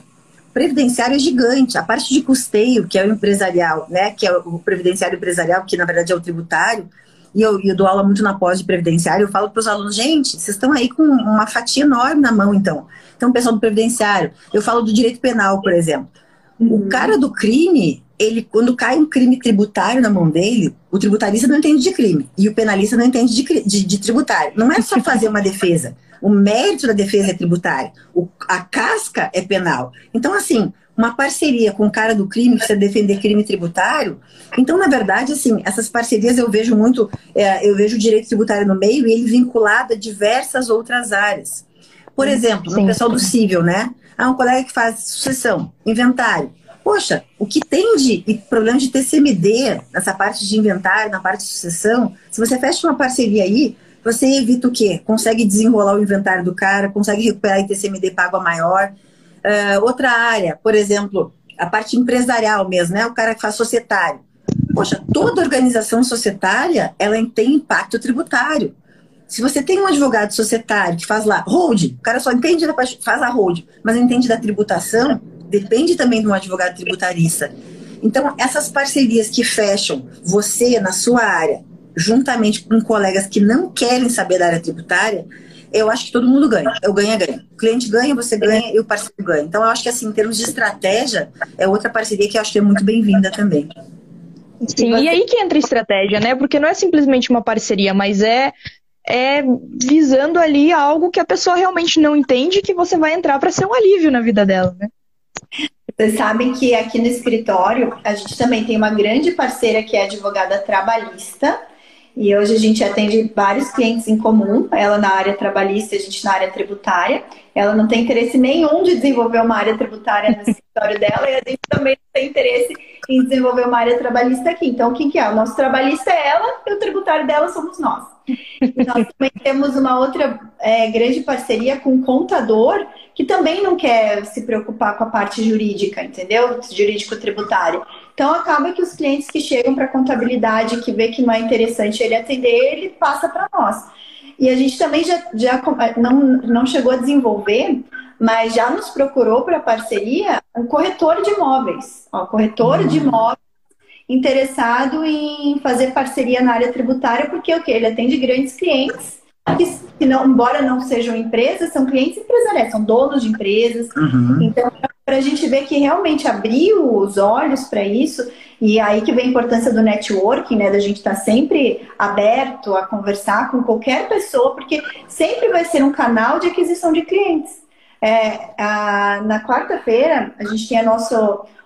O previdenciário é gigante. A parte de custeio, que é o empresarial, né? Que é o previdenciário empresarial, que na verdade é o tributário, e eu, eu dou aula muito na pós de previdenciário, eu falo para os alunos, gente, vocês estão aí com uma fatia enorme na mão, então. Então, pessoal do previdenciário, eu falo do direito penal, por exemplo. Uhum. O cara do crime, ele, quando cai um crime tributário na mão dele, o tributarista não entende de crime e o penalista não entende de, de, de tributário. Não é só fazer uma defesa. O mérito da defesa é tributário. O, a casca é penal. Então, assim, uma parceria com o cara do crime que precisa defender crime tributário. Então, na verdade, assim, essas parcerias eu vejo muito, é, eu vejo o direito tributário no meio e ele vinculado a diversas outras áreas. Por exemplo, Sim. no pessoal do civil, né? Ah, um colega que faz sucessão, inventário. Poxa, o que tem de problema de TCMD nessa parte de inventário, na parte de sucessão, se você fecha uma parceria aí, você evita o quê? Consegue desenrolar o inventário do cara, consegue recuperar TCMD pago a maior. Uh, outra área, por exemplo, a parte empresarial mesmo, né? O cara que faz societário. Poxa, toda organização societária, ela tem impacto tributário. Se você tem um advogado societário que faz lá hold, o cara só entende da faz a hold, mas entende da tributação, depende também de um advogado tributarista. Então, essas parcerias que fecham você na sua área, juntamente com colegas que não querem saber da área tributária, eu acho que todo mundo ganha. Eu ganho, ganho. O cliente ganha, você ganha e o parceiro ganha. Então, eu acho que, assim, em termos de estratégia, é outra parceria que eu acho que é muito bem-vinda também. Sim, e aí que entra a estratégia, né? Porque não é simplesmente uma parceria, mas é é visando ali algo que a pessoa realmente não entende que você vai entrar para ser um alívio na vida dela, né? Vocês sabem que aqui no escritório a gente também tem uma grande parceira que é advogada trabalhista. E hoje a gente atende vários clientes em comum, ela na área trabalhista, a gente na área tributária. Ela não tem interesse nenhum de desenvolver uma área tributária no escritório dela e a gente também não tem interesse em desenvolver uma área trabalhista aqui. Então, quem que é? O nosso trabalhista é ela e o tributário dela somos nós. E nós também temos uma outra é, grande parceria com um contador que também não quer se preocupar com a parte jurídica, entendeu? Jurídico-tributário. Então acaba que os clientes que chegam para contabilidade, que vê que não é interessante ele atender, ele passa para nós. E a gente também já, já não, não chegou a desenvolver, mas já nos procurou para parceria um corretor de imóveis. Ó, corretor uhum. de imóveis interessado em fazer parceria na área tributária, porque o que? Ele atende grandes clientes, que, que não, embora não sejam empresas, são clientes empresariais, são donos de empresas. Uhum. Então, para a gente ver que realmente abriu os olhos para isso, e aí que vem a importância do networking, né? Da gente estar tá sempre aberto a conversar com qualquer pessoa, porque sempre vai ser um canal de aquisição de clientes. É, a, na quarta-feira, a gente tinha nosso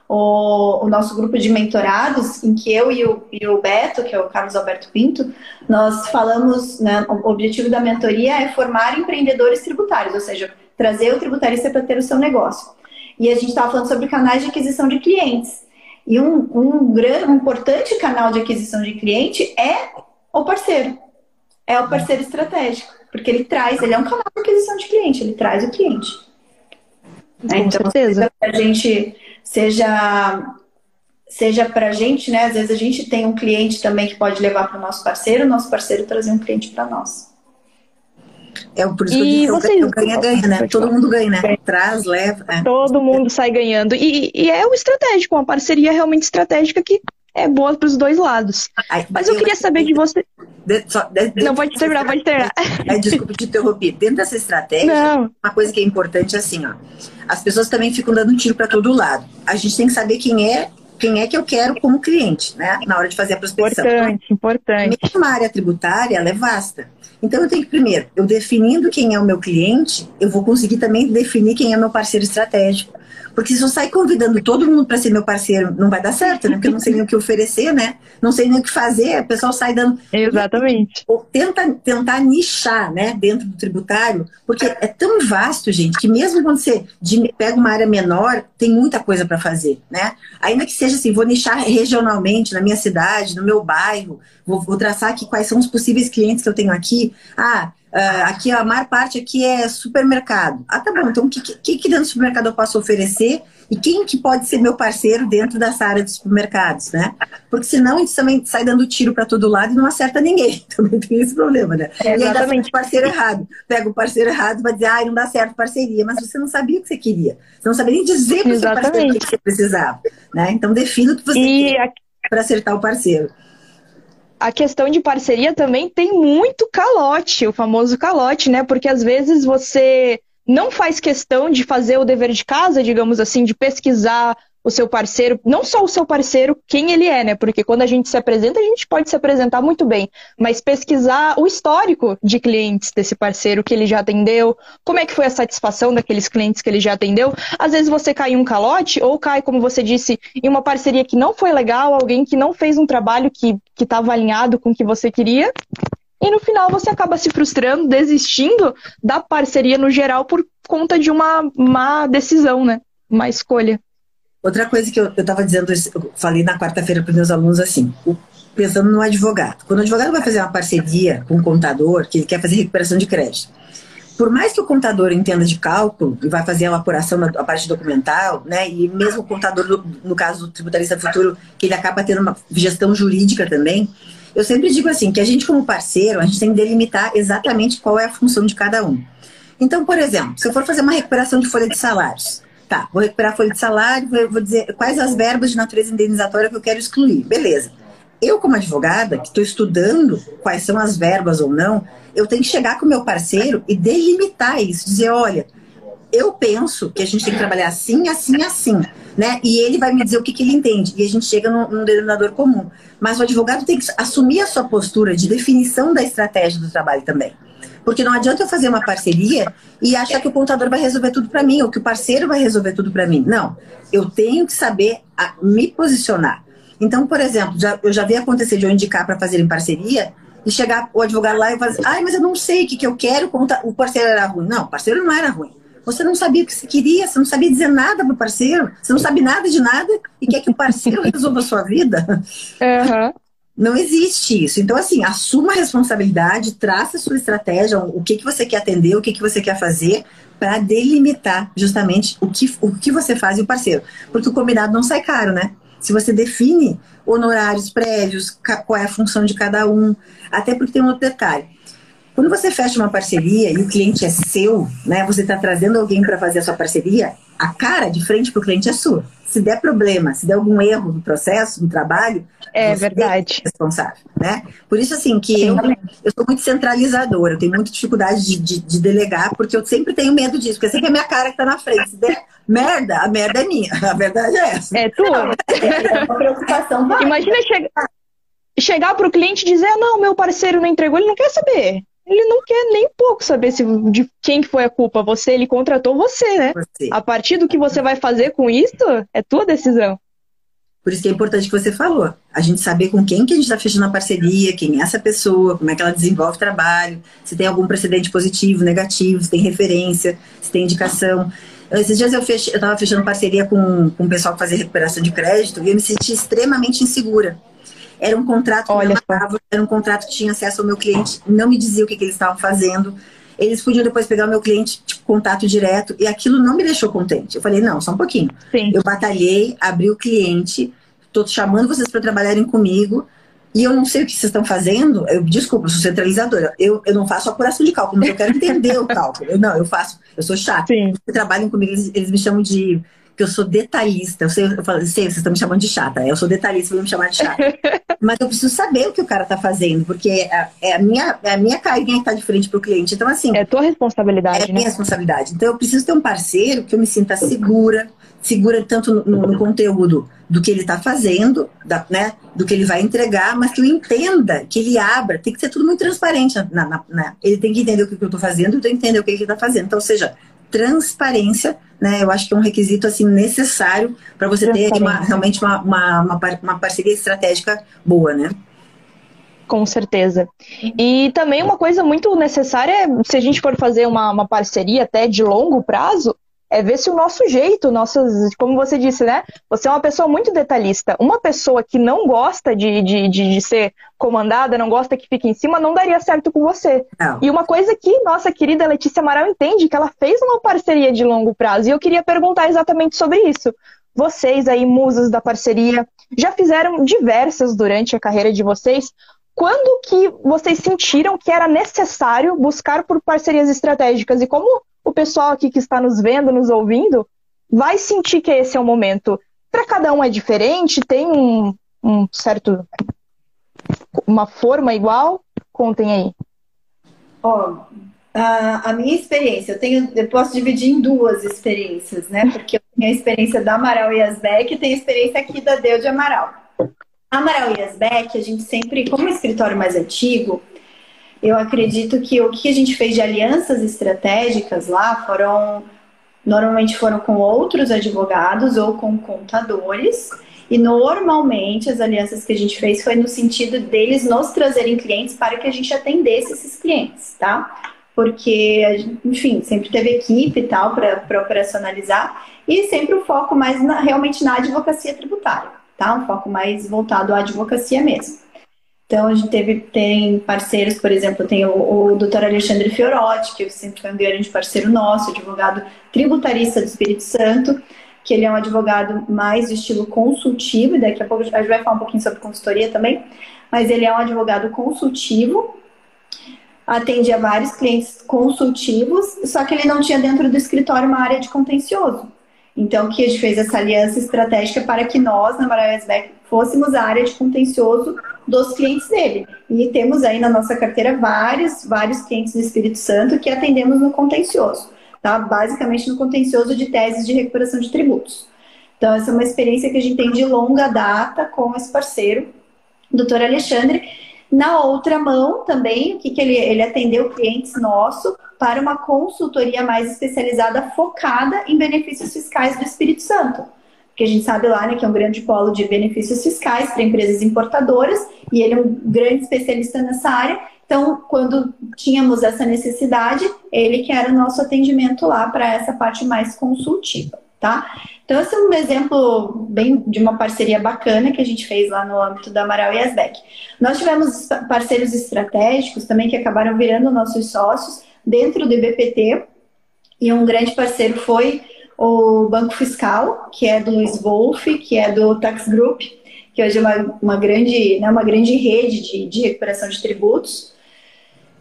o, o, nosso grupo de mentorados, em que eu e o, e o, Beto, que é o Carlos Alberto Pinto, nós falamos, né, o objetivo da mentoria é formar empreendedores tributários, ou seja, trazer o tributarista para ter o seu negócio. E a gente estava falando sobre canais de aquisição de clientes. E um, um, grande, um importante canal de aquisição de cliente é o parceiro. É o parceiro estratégico. Porque ele traz, ele é um canal de aquisição de cliente, ele traz o cliente. Com então, certeza. A gente seja seja para a gente, né? Às vezes a gente tem um cliente também que pode levar para o nosso parceiro, o nosso parceiro trazer um cliente para nós. É por isso que eu, vocês... ganha, ganha, né? Todo mundo ganha, né? Traz, leva. É. Todo mundo sai ganhando. E, e é o estratégico, uma parceria realmente estratégica que é boa para os dois lados. Ai, Mas eu, eu queria saber de você. De, só, de, não, pode terminar, pode terminar. desculpa te interromper. Dentro dessa estratégia, não. uma coisa que é importante é assim, ó. As pessoas também ficam dando tiro para todo lado. A gente tem que saber quem é quem é que eu quero como cliente, né? Na hora de fazer a prospecção. Importante, importante. Mesmo a área tributária, ela é vasta. Então eu tenho que, primeiro, eu definindo quem é o meu cliente, eu vou conseguir também definir quem é meu parceiro estratégico. Porque se eu sair convidando todo mundo para ser meu parceiro, não vai dar certo, né? Porque eu não sei nem o que oferecer, né? Não sei nem o que fazer, o pessoal sai dando. Exatamente. Ou tenta tentar nichar, né, dentro do tributário, porque é tão vasto, gente, que mesmo quando você pega uma área menor, tem muita coisa para fazer, né? Ainda que seja assim, vou nichar regionalmente na minha cidade, no meu bairro, vou, vou traçar aqui quais são os possíveis clientes que eu tenho aqui. Ah, Uh, aqui a maior parte aqui é supermercado. Ah, tá bom. Então, o que, que, que dentro do supermercado eu posso oferecer e quem que pode ser meu parceiro dentro dessa área de supermercados, né? Porque senão a gente também sai dando tiro para todo lado e não acerta ninguém. Também tem esse problema, né? É, e ainda o parceiro errado. Pega o parceiro errado e vai dizer, ah, não dá certo parceria, mas você não sabia o que você queria. Você não sabia nem dizer para o seu parceiro o que você precisava. Né? Então defina o que você e quer para acertar o parceiro a questão de parceria também tem muito calote, o famoso calote, né? Porque às vezes você não faz questão de fazer o dever de casa, digamos assim, de pesquisar o seu parceiro, não só o seu parceiro, quem ele é, né? Porque quando a gente se apresenta, a gente pode se apresentar muito bem, mas pesquisar o histórico de clientes desse parceiro que ele já atendeu, como é que foi a satisfação daqueles clientes que ele já atendeu. Às vezes você cai em um calote, ou cai, como você disse, em uma parceria que não foi legal, alguém que não fez um trabalho que estava alinhado com o que você queria, e no final você acaba se frustrando, desistindo da parceria no geral por conta de uma má decisão, né? Uma escolha. Outra coisa que eu estava dizendo, eu falei na quarta-feira para meus alunos assim, pensando no advogado. Quando o advogado vai fazer uma parceria com um contador, que ele quer fazer recuperação de crédito, por mais que o contador entenda de cálculo e vai fazer a apuração da parte documental, né, e mesmo o contador, no caso do tributarista futuro, que ele acaba tendo uma gestão jurídica também, eu sempre digo assim, que a gente como parceiro, a gente tem que delimitar exatamente qual é a função de cada um. Então, por exemplo, se eu for fazer uma recuperação de folha de salários, tá, vou recuperar a folha de salário, vou dizer quais as verbas de natureza indenizatória que eu quero excluir, beleza. Eu, como advogada, que estou estudando quais são as verbas ou não, eu tenho que chegar com o meu parceiro e delimitar isso, dizer, olha, eu penso que a gente tem que trabalhar assim, assim, assim, né? E ele vai me dizer o que, que ele entende. E a gente chega num, num, denominador comum. Mas o advogado tem que assumir a sua postura de definição da estratégia do trabalho também. Porque não adianta eu fazer uma parceria e achar que o contador vai resolver tudo para mim, ou que o parceiro vai resolver tudo para mim. Não. Eu tenho que saber a, me posicionar. Então, por exemplo, já, eu já vi acontecer de eu indicar para fazer em parceria e chegar o advogado lá e fazer, ai, mas eu não sei o que, que eu quero, o parceiro era ruim. Não, o parceiro não era ruim. Você não sabia o que você queria, você não sabia dizer nada pro parceiro, você não sabe nada de nada e quer que o parceiro resolva a sua vida. Uhum. Não existe isso. Então, assim, assuma a responsabilidade, traça a sua estratégia, o que, que você quer atender, o que, que você quer fazer, para delimitar justamente o que, o que você faz e o parceiro. Porque o combinado não sai caro, né? Se você define honorários prévios, qual é a função de cada um, até porque tem um outro detalhe. Quando você fecha uma parceria e o cliente é seu, né? Você está trazendo alguém para fazer a sua parceria, a cara de frente para o cliente é sua. Se der problema, se der algum erro no processo, no trabalho, é verdade. É responsável, né? Por isso assim que eu, eu sou muito centralizadora, eu tenho muita dificuldade de, de, de, delegar, porque eu sempre tenho medo disso, porque sempre é minha cara que está na frente. Se der merda, a merda é minha. A verdade é essa. É tua. É uma preocupação. Imagina chegar chegar para o cliente e dizer, não, meu parceiro não entregou, ele não quer saber ele não quer nem pouco saber se, de quem foi a culpa. Você, ele contratou você, né? Você. A partir do que você vai fazer com isso, é tua decisão. Por isso que é importante que você falou. A gente saber com quem que a gente está fechando a parceria, quem é essa pessoa, como é que ela desenvolve o trabalho, se tem algum precedente positivo, negativo, se tem referência, se tem indicação. Esses dias eu estava fechando parceria com, com o pessoal que fazia recuperação de crédito e eu me senti extremamente insegura era um contrato que Olha, era um contrato que tinha acesso ao meu cliente, não me dizia o que, que eles estavam fazendo. Eles podiam depois pegar o meu cliente, tipo, contato direto, e aquilo não me deixou contente. Eu falei, não, só um pouquinho. Sim. Eu batalhei, abri o cliente, estou chamando vocês para trabalharem comigo, e eu não sei o que vocês estão fazendo. Eu, desculpa, eu sou centralizadora. Eu, eu não faço apuração de cálculo, mas eu quero entender o cálculo. Eu, não, eu faço, eu sou chata. Sim. Eles trabalham comigo, eles, eles me chamam de que eu sou detalhista. Eu sei, eu falo, sei, vocês estão me chamando de chata. Eu sou detalhista, vão me chamar de chata. Mas eu preciso saber o que o cara está fazendo, porque é, é, a minha, é a minha carinha que está de frente para o cliente. Então, assim. É tua responsabilidade. É né? minha responsabilidade. Então, eu preciso ter um parceiro que eu me sinta segura, segura tanto no, no conteúdo do que ele está fazendo, da, né, do que ele vai entregar, mas que eu entenda, que ele abra. Tem que ser tudo muito transparente. Na, na, na ele tem que entender o que eu estou fazendo, eu tenho que entender o que ele está fazendo. Então, ou seja, transparência, né? Eu acho que é um requisito assim necessário para você ter uma, realmente uma, uma, uma, uma parceria estratégica boa, né? Com certeza. E também uma coisa muito necessária, se a gente for fazer uma, uma parceria até de longo prazo, é ver se o nosso jeito, nossas, como você disse, né? Você é uma pessoa muito detalhista. Uma pessoa que não gosta de, de, de, de ser comandada, não gosta que fique em cima, não daria certo com você. Não. E uma coisa que nossa querida Letícia Amaral entende, que ela fez uma parceria de longo prazo. E eu queria perguntar exatamente sobre isso. Vocês aí, musas da parceria, já fizeram diversas durante a carreira de vocês. Quando que vocês sentiram que era necessário buscar por parcerias estratégicas e como o pessoal aqui que está nos vendo, nos ouvindo, vai sentir que esse é o momento. Para cada um é diferente, tem um, um certo. uma forma igual? Contem aí. Ó, a, a, minha experiência, eu tenho, eu posso dividir em duas experiências, né? Porque eu tenho a experiência da Amaral Yasbeck e tenho a experiência aqui da Deu de Amaral. A Amaral Yasbeck, a gente sempre, como escritório mais antigo, eu acredito que o que a gente fez de alianças estratégicas lá foram normalmente foram com outros advogados ou com contadores. E normalmente as alianças que a gente fez foi no sentido deles nos trazerem clientes para que a gente atendesse esses clientes, tá? Porque, enfim, sempre teve equipe e tal para operacionalizar e sempre o foco mais na, realmente na advocacia tributária, tá? Um foco mais voltado à advocacia mesmo. Então, a gente teve, tem parceiros, por exemplo, tem o, o Dr. Alexandre Fiorotti, que sempre foi um grande parceiro nosso, advogado tributarista do Espírito Santo, que ele é um advogado mais de estilo consultivo, e daqui a pouco a gente vai falar um pouquinho sobre consultoria também, mas ele é um advogado consultivo, atendia vários clientes consultivos, só que ele não tinha dentro do escritório uma área de contencioso. Então, que a gente fez essa aliança estratégica para que nós, na Maravilha Westbeck, fôssemos a área de contencioso dos clientes dele. E temos aí na nossa carteira vários, vários clientes do Espírito Santo que atendemos no contencioso, tá? Basicamente no contencioso de teses de recuperação de tributos. Então, essa é uma experiência que a gente tem de longa data com esse parceiro, doutor Alexandre. Na outra mão também, o que, que ele, ele atendeu clientes nossos para uma consultoria mais especializada focada em benefícios fiscais do Espírito Santo. Porque a gente sabe lá né, que é um grande polo de benefícios fiscais para empresas importadoras e ele é um grande especialista nessa área. Então, quando tínhamos essa necessidade, ele que era o nosso atendimento lá para essa parte mais consultiva, tá? Então, esse é um exemplo bem de uma parceria bacana que a gente fez lá no âmbito da Amaral e Asbec. Nós tivemos parceiros estratégicos também que acabaram virando nossos sócios, dentro do IBPT, e um grande parceiro foi o Banco Fiscal, que é do Luiz Wolff, que é do Tax Group, que hoje é uma, uma, grande, né, uma grande rede de, de recuperação de tributos.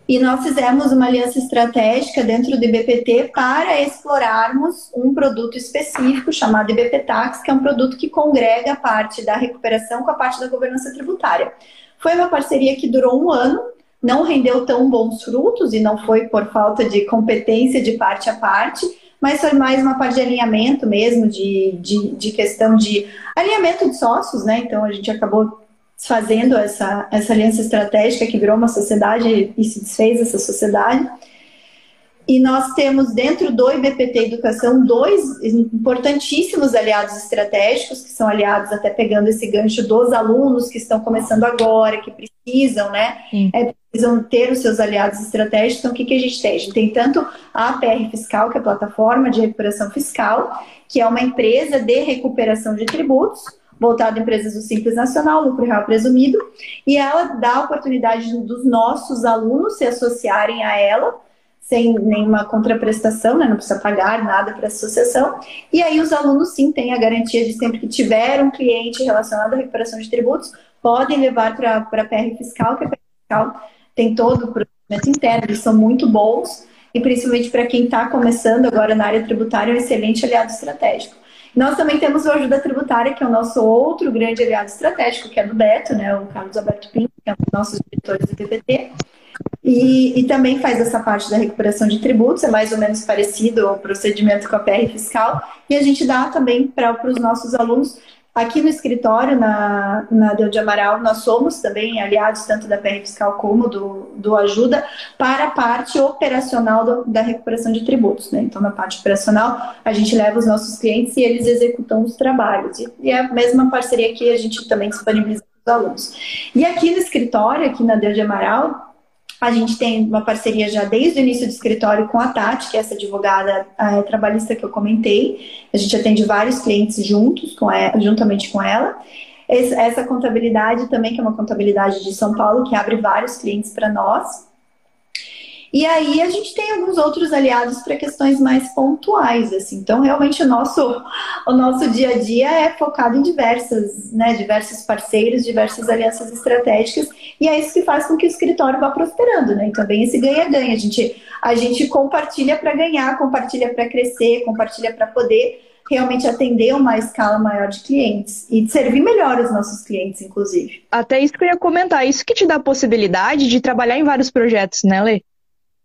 E nós fizemos uma aliança estratégica dentro do IBPT para explorarmos um produto específico chamado IBP Tax, que é um produto que congrega a parte da recuperação com a parte da governança tributária. Foi uma parceria que durou um ano, não rendeu tão bons frutos e não foi por falta de competência de parte a parte, mas foi mais uma parte de alinhamento mesmo, de, de, de questão de alinhamento de sócios, né? Então a gente acabou fazendo essa, essa aliança estratégica que virou uma sociedade e se desfez essa sociedade. E nós temos dentro do IBPT Educação dois importantíssimos aliados estratégicos, que são aliados até pegando esse gancho dos alunos que estão começando agora, que precisam, né? É, precisam ter os seus aliados estratégicos. Então, o que, que a gente tem? A gente tem tanto a APR Fiscal, que é a plataforma de recuperação fiscal, que é uma empresa de recuperação de tributos, voltada a empresas do Simples Nacional, lucro real presumido, e ela dá a oportunidade dos nossos alunos se associarem a ela, sem nenhuma contraprestação, né? não precisa pagar nada para a associação. E aí os alunos sim têm a garantia de sempre que tiver um cliente relacionado à recuperação de tributos, podem levar para a PR Fiscal, que a PR Fiscal tem todo o procedimento interno, eles são muito bons, e principalmente para quem está começando agora na área tributária, é um excelente aliado estratégico. Nós também temos o Ajuda Tributária, que é o nosso outro grande aliado estratégico, que é do Beto, né, o Carlos Alberto Pinto, que é um dos nossos diretores do PPT, e, e, também faz essa parte da recuperação de tributos, é mais ou menos parecido ao procedimento com a PR fiscal, e a gente dá também para os nossos alunos Aqui no escritório, na, na Deu de Amaral, nós somos também aliados tanto da PR Fiscal como do, do Ajuda para a parte operacional do, da recuperação de tributos. Né? Então, na parte operacional, a gente leva os nossos clientes e eles executam os trabalhos. E, e é a mesma parceria que a gente também disponibiliza para os alunos. E aqui no escritório, aqui na Deu de Amaral, a gente tem uma parceria já desde o início do escritório com a Tati, que é essa advogada é, trabalhista que eu comentei. A gente atende vários clientes juntos, com ela, juntamente com ela. Essa contabilidade também, que é uma contabilidade de São Paulo, que abre vários clientes para nós. E aí a gente tem alguns outros aliados para questões mais pontuais, assim. Então, realmente o nosso o nosso dia a dia é focado em diversas, né, diversos parceiros, diversas alianças estratégicas, e é isso que faz com que o escritório vá prosperando, né? Então, bem esse ganha-ganha. A gente a gente compartilha para ganhar, compartilha para crescer, compartilha para poder realmente atender uma escala maior de clientes e servir melhor os nossos clientes, inclusive. Até isso que eu ia comentar, isso que te dá a possibilidade de trabalhar em vários projetos, né, Lê?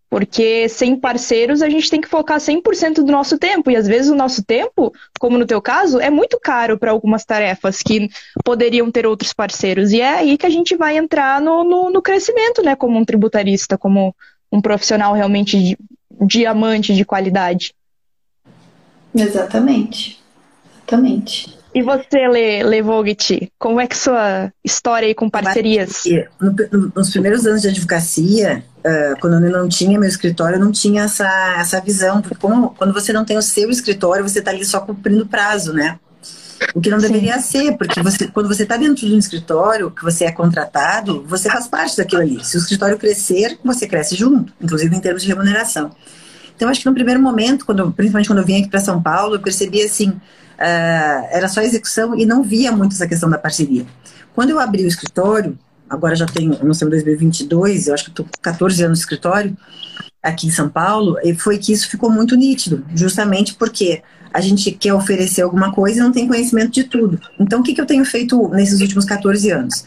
Porque sem parceiros a gente tem que focar 100% do nosso tempo. E às vezes o nosso tempo, como no teu caso, é muito caro para algumas tarefas que poderiam ter outros parceiros. E é aí que a gente vai entrar no, no, no crescimento, né? Como um tributarista, como um profissional realmente de, diamante de qualidade. Exatamente. Exatamente. E você, Le, Le Vogt, como é que sua história aí com parcerias? Nos primeiros anos de advocacia, quando eu não tinha meu escritório, eu não tinha essa, essa visão. Porque como, quando você não tem o seu escritório, você está ali só cumprindo prazo, né? O que não deveria Sim. ser, porque você, quando você está dentro de um escritório, que você é contratado, você faz parte daquilo ali. Se o escritório crescer, você cresce junto, inclusive em termos de remuneração. Então, acho que no primeiro momento, quando, principalmente quando eu vim aqui para São Paulo, eu percebi assim, uh, era só execução e não via muito essa questão da parceria. Quando eu abri o escritório, agora já tenho, não sei, 2022, eu acho que estou 14 anos no escritório, aqui em São Paulo, e foi que isso ficou muito nítido, justamente porque a gente quer oferecer alguma coisa e não tem conhecimento de tudo. Então, o que, que eu tenho feito nesses últimos 14 anos?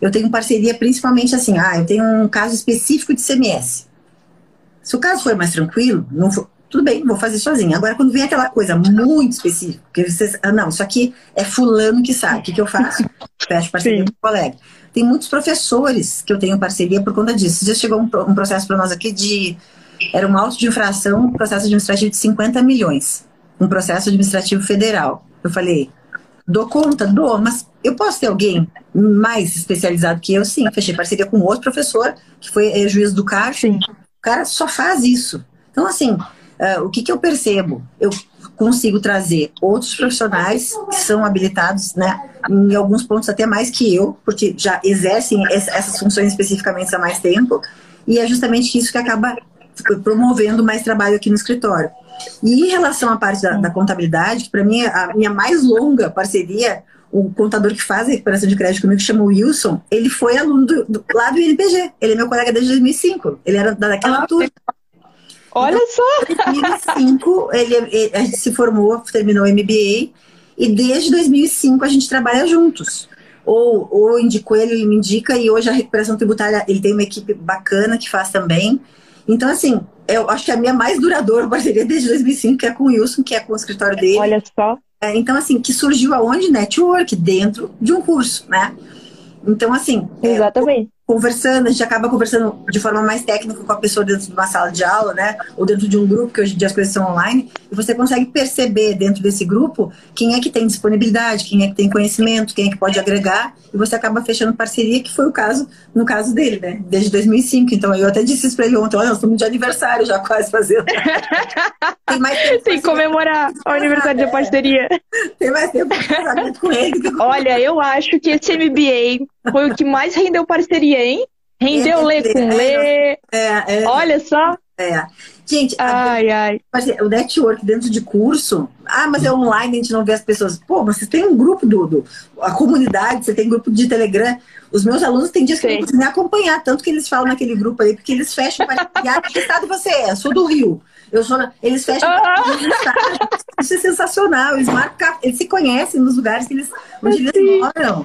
Eu tenho parceria principalmente assim, ah, eu tenho um caso específico de CMS. Se o caso for mais tranquilo, não for, tudo bem, vou fazer sozinha. Agora, quando vem aquela coisa muito específica, que vocês, ah, não, isso aqui é fulano que sabe, o que, que eu faço? Fecho parceria Sim. com o colega. Tem muitos professores que eu tenho parceria por conta disso. Já chegou um, um processo para nós aqui de. Era uma auto de infração, um processo administrativo de 50 milhões um processo administrativo federal. Eu falei, dou conta? Dou, mas eu posso ter alguém mais especializado que eu? Sim, fechei parceria com outro professor, que foi é, juiz do CAR. O cara só faz isso. Então, assim, uh, o que, que eu percebo? Eu consigo trazer outros profissionais que são habilitados, né, em alguns pontos até mais que eu, porque já exercem essas funções especificamente há mais tempo, e é justamente isso que acaba promovendo mais trabalho aqui no escritório. E em relação à parte da, da contabilidade, para mim, a minha mais longa parceria, o contador que faz a recuperação de crédito comigo, que chama Wilson, ele foi aluno do, do, lá do INPG. Ele é meu colega desde 2005. Ele era daquela ah, turma. Olha então, só! Em 2005, ele, ele, a gente se formou, terminou o MBA, e desde 2005 a gente trabalha juntos. Ou, ou indicou ele, ele me indica, e hoje a recuperação tributária, ele tem uma equipe bacana que faz também. Então, assim, eu acho que a minha mais duradoura parceria desde 2005, que é com o Wilson, que é com o escritório dele. Olha só. É, então, assim, que surgiu aonde? Network, dentro de um curso, né? Então, assim. É, Exatamente. É, conversando, a gente acaba conversando de forma mais técnica com a pessoa dentro de uma sala de aula, né? Ou dentro de um grupo, que hoje em dia as coisas são online, e você consegue perceber dentro desse grupo quem é que tem disponibilidade, quem é que tem conhecimento, quem é que pode agregar, e você acaba fechando parceria, que foi o caso, no caso dele, né? Desde 2005. Então, eu até disse isso pra ele ontem, olha, nós estamos de aniversário já quase fazendo. tem mais tempo. Tem que comemorar o aniversário é. da parceria. Tem mais tempo para com ele. Olha, eu acho que esse MBA foi o que mais rendeu parceria, hein? Rendeu é, ler com é, ler. É, é, Olha só. É. Gente, ai, a, ai. o network dentro de curso, ah, mas é online, a gente não vê as pessoas. Pô, mas você tem um grupo do, do a comunidade, você tem grupo de Telegram. Os meus alunos têm dias que eu não consigo acompanhar, tanto que eles falam naquele grupo aí, porque eles fecham para que estado você é? Sou do Rio. Eu sou na... Eles fecham. Isso é sensacional. Eles marcam, eles se conhecem nos lugares que eles, onde eles moram.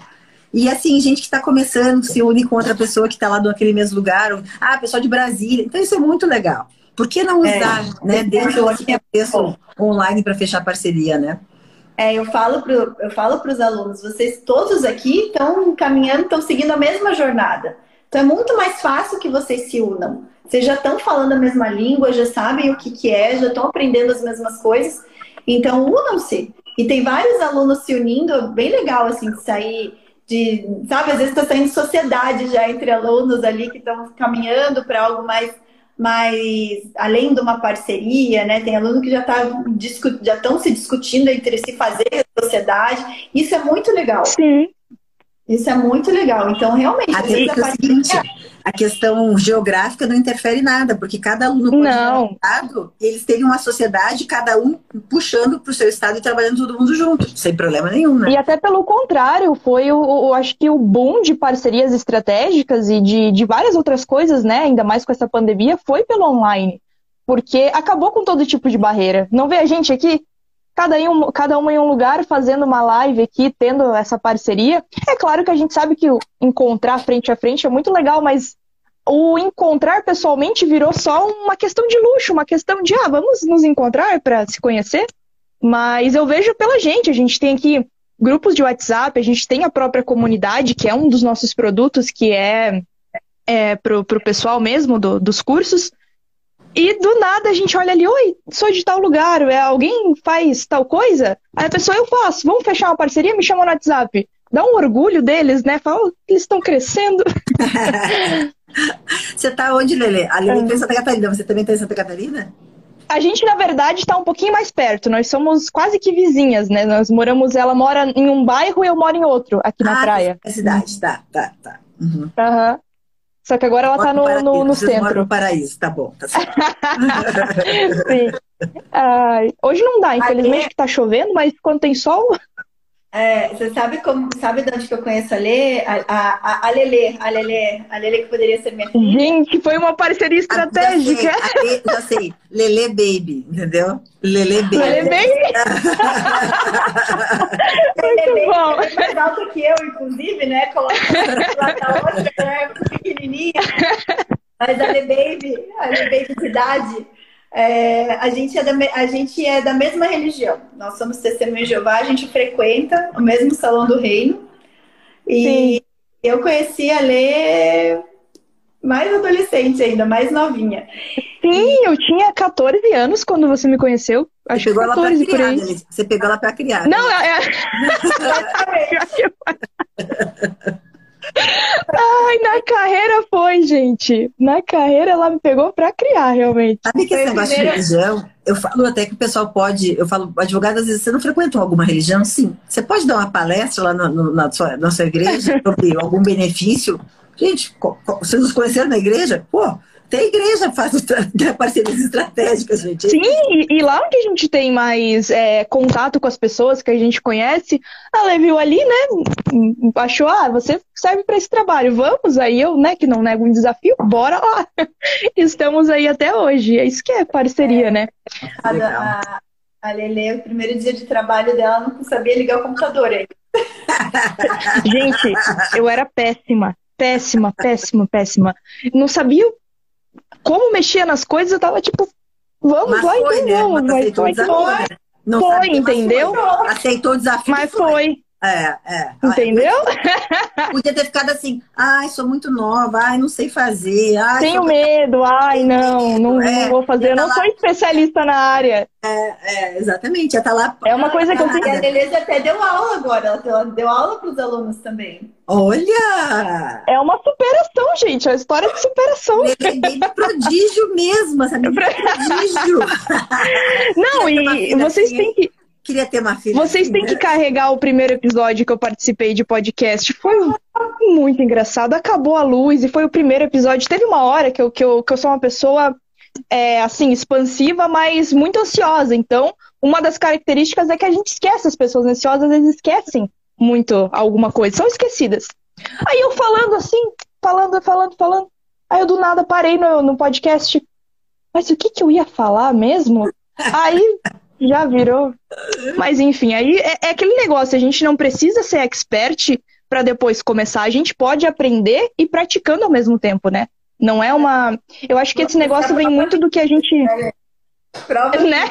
E assim, gente que está começando se une com outra pessoa que está lá naquele mesmo lugar, ou, ah, pessoal de Brasília. Então isso é muito legal. Por que não é. usar, é, né, dentro desse contexto online para fechar parceria, né? É, eu falo pro, eu falo para os alunos, vocês todos aqui estão caminhando, estão seguindo a mesma jornada. Então é muito mais fácil que vocês se unam. Vocês já estão falando a mesma língua, já sabem o que, que é, já estão aprendendo as mesmas coisas. Então unam-se. E tem vários alunos se unindo, bem legal assim de sair de, sabe, às vezes está saindo sociedade já entre alunos ali que estão caminhando para algo mais, mais além de uma parceria, né? Tem aluno que já tá, já estão se discutindo entre si fazer sociedade. Isso é muito legal. Sim. Isso é muito legal. Então, realmente, a, é o seguinte, a questão geográfica não interfere nada, porque cada aluno pode não. um estado, eles têm uma sociedade, cada um puxando para o seu estado e trabalhando todo mundo junto, sem problema nenhum, né? E até pelo contrário, foi o, o acho que o boom de parcerias estratégicas e de, de várias outras coisas, né? Ainda mais com essa pandemia, foi pelo online. Porque acabou com todo tipo de barreira. Não vê a gente aqui cada, um, cada uma em um lugar, fazendo uma live aqui, tendo essa parceria. É claro que a gente sabe que encontrar frente a frente é muito legal, mas o encontrar pessoalmente virou só uma questão de luxo, uma questão de, ah, vamos nos encontrar para se conhecer. Mas eu vejo pela gente, a gente tem aqui grupos de WhatsApp, a gente tem a própria comunidade, que é um dos nossos produtos, que é, é para o pessoal mesmo do, dos cursos. E do nada a gente olha ali, oi, sou de tal lugar, é, alguém faz tal coisa? Aí a pessoa, eu faço, vamos fechar uma parceria, me chama no WhatsApp. Dá um orgulho deles, né? Fala, eles estão crescendo. você tá onde, Lele? A Lele tá em Santa Catarina, você também tá em Santa Catarina? A gente, na verdade, está um pouquinho mais perto. Nós somos quase que vizinhas, né? Nós moramos, ela mora em um bairro e eu moro em outro, aqui na ah, praia. É cidade, tá, tá, tá. Uhum. Uhum. Só que agora ela está no, no, no centro. no paraíso, tá bom, tá certo. Sim. Ai, hoje não dá, infelizmente, que tá chovendo, mas quando tem sol. É, você sabe como, sabe de onde que eu conheço a Lê? A, a, a Lelê, a Lelê, a Lelê que poderia ser minha filha. Gente, foi uma parceria estratégica. Já sei, já sei. Lelê Baby, entendeu? Lelê Baby. Lelê Baby? Lelê Baby é mais alto que eu, inclusive, né? Coloca lá na outra, né? Pequenininha. Mas a Lelê Baby, a Lelê Baby cidade é, a, gente é da, a gente é da mesma religião. Nós somos testemunhas de Jeová, a gente frequenta o mesmo salão do reino. E Sim. eu conheci a Lê mais adolescente ainda, mais novinha. Sim, eu tinha 14 anos quando você me conheceu. Acho você pegou 14 ela pra criar, por aí. Né? Você pegou ela pra criar. Não, né? é. Ai, na carreira foi, gente. Na carreira ela me pegou pra criar, realmente. Sabe que esse negócio de religião, eu falo até que o pessoal pode, eu falo, advogado, às vezes você não frequentou alguma religião? Sim. Você pode dar uma palestra lá no, no, na, sua, na sua igreja sobre algum benefício? Gente, vocês nos conheceram na igreja? Pô, tem igreja faz né, parcerias estratégicas, gente. Sim, e, e, lá onde a gente tem mais é, contato com as pessoas que a gente conhece, ela viu ali, né? Achou, ah, você serve para esse trabalho, vamos. Aí eu, né, que não nego um desafio, bora lá. Estamos aí até hoje. É isso que é parceria, é. né? A, a, a Lele, o primeiro dia de trabalho dela, não sabia ligar o computador aí. gente, eu era péssima péssima, péssima, péssima. Não sabia como mexia nas coisas, eu tava tipo, vamos mas lá foi, então né? vamos. Mas, mas foi. Né? Não foi, entendeu? Aceitou o desafio. Mas foi. É, é. Entendeu? Podia ter ficado assim, ai, sou muito nova, ai, não sei fazer. Ai, Tenho medo, ai, não, não, é, não, vou fazer, eu não tá sou lá... especialista na área. É, é exatamente, já tá lá. É uma coisa que eu tenho. A Deleuze até deu aula agora, ela deu aula para os alunos também. Olha! É uma superação, gente, é uma história de superação. É prodígio mesmo, essa menina é prodígio. Não, e vocês têm que queria ter uma filha. Vocês assim, têm né? que carregar o primeiro episódio que eu participei de podcast. Foi muito engraçado. Acabou a luz e foi o primeiro episódio. Teve uma hora que eu, que eu, que eu sou uma pessoa, é, assim, expansiva, mas muito ansiosa. Então, uma das características é que a gente esquece as pessoas ansiosas, às vezes esquecem muito alguma coisa, são esquecidas. Aí eu falando assim, falando, falando, falando. Aí eu do nada parei no, no podcast. Mas o que, que eu ia falar mesmo? Aí já virou. Mas enfim, aí é, é, aquele negócio, a gente não precisa ser expert para depois começar, a gente pode aprender e praticando ao mesmo tempo, né? Não é uma. Eu acho que esse negócio vem muito do que a gente. Né?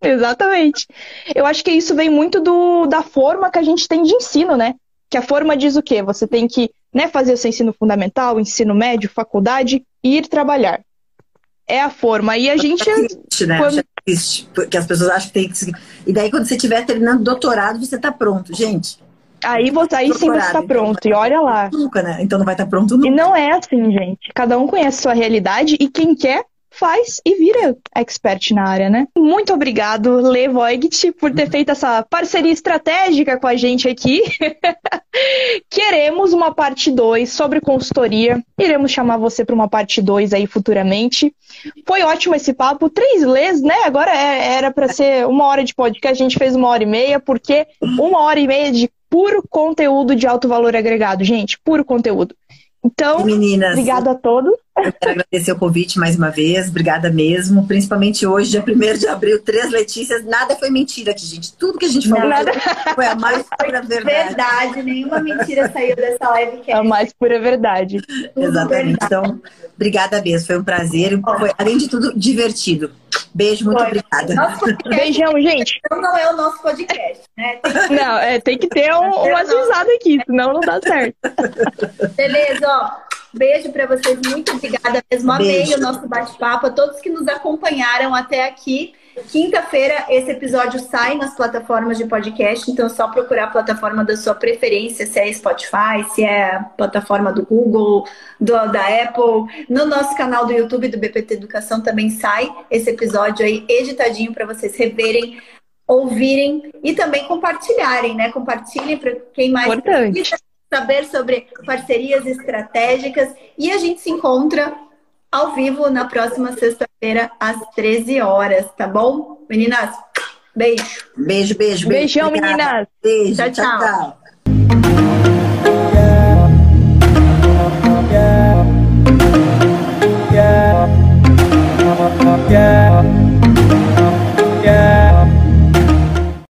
Exatamente. Eu acho que isso vem muito do, da forma que a gente tem de ensino, né? Que a forma diz o quê? Você tem que né, fazer o seu ensino fundamental, ensino médio, faculdade e ir trabalhar. É a forma. E a gente. Existe, né? Quando existe, porque as pessoas acham que tem que. E daí, quando você estiver terminando doutorado, você está pronto, gente. Aí, você, aí sim você está pronto, então, e olha lá. Nunca, né? Então não vai estar tá pronto nunca. E não é assim, gente. Cada um conhece a sua realidade e quem quer faz e vira expert na área, né? Muito obrigado, Le Voigt, por ter feito essa parceria estratégica com a gente aqui. Queremos uma parte 2 sobre consultoria. Iremos chamar você para uma parte 2 aí futuramente. Foi ótimo esse papo. Três lês, né? Agora é, era para ser uma hora de podcast, a gente fez uma hora e meia, porque uma hora e meia de puro conteúdo de alto valor agregado, gente, puro conteúdo. Então, Meninas, obrigado a todos. Eu quero agradecer o convite mais uma vez, obrigada mesmo. Principalmente hoje, dia 1 de abril, três Letícias. Nada foi mentira aqui, gente. Tudo que a gente falou Nada. foi a mais pura verdade. Verdade, nenhuma mentira saiu dessa live. É a mais pura verdade. Exatamente. Então, obrigada mesmo. Foi um prazer. Foi, além de tudo, divertido. Beijo, muito foi. obrigada. Beijão, gente. Então não é o nosso podcast, né? Tem... Não, é, tem que ter um, risadas aqui, senão não dá certo. Beleza, ó. Beijo para vocês, muito obrigada mesmo. Amei Beijo. o nosso bate-papo, a todos que nos acompanharam até aqui. Quinta-feira, esse episódio sai nas plataformas de podcast, então é só procurar a plataforma da sua preferência, se é Spotify, se é a plataforma do Google, do, da Apple. No nosso canal do YouTube do BPT Educação também sai esse episódio aí editadinho para vocês reverem, ouvirem e também compartilharem, né? Compartilhem para quem mais Importante. precisa saber sobre parcerias estratégicas e a gente se encontra ao vivo na próxima sexta-feira às 13 horas, tá bom? Meninas, beijo. Beijo, beijo, beijo. Beijão, obrigada. meninas. Beijo, tchau, tchau. tchau. tchau. Yeah.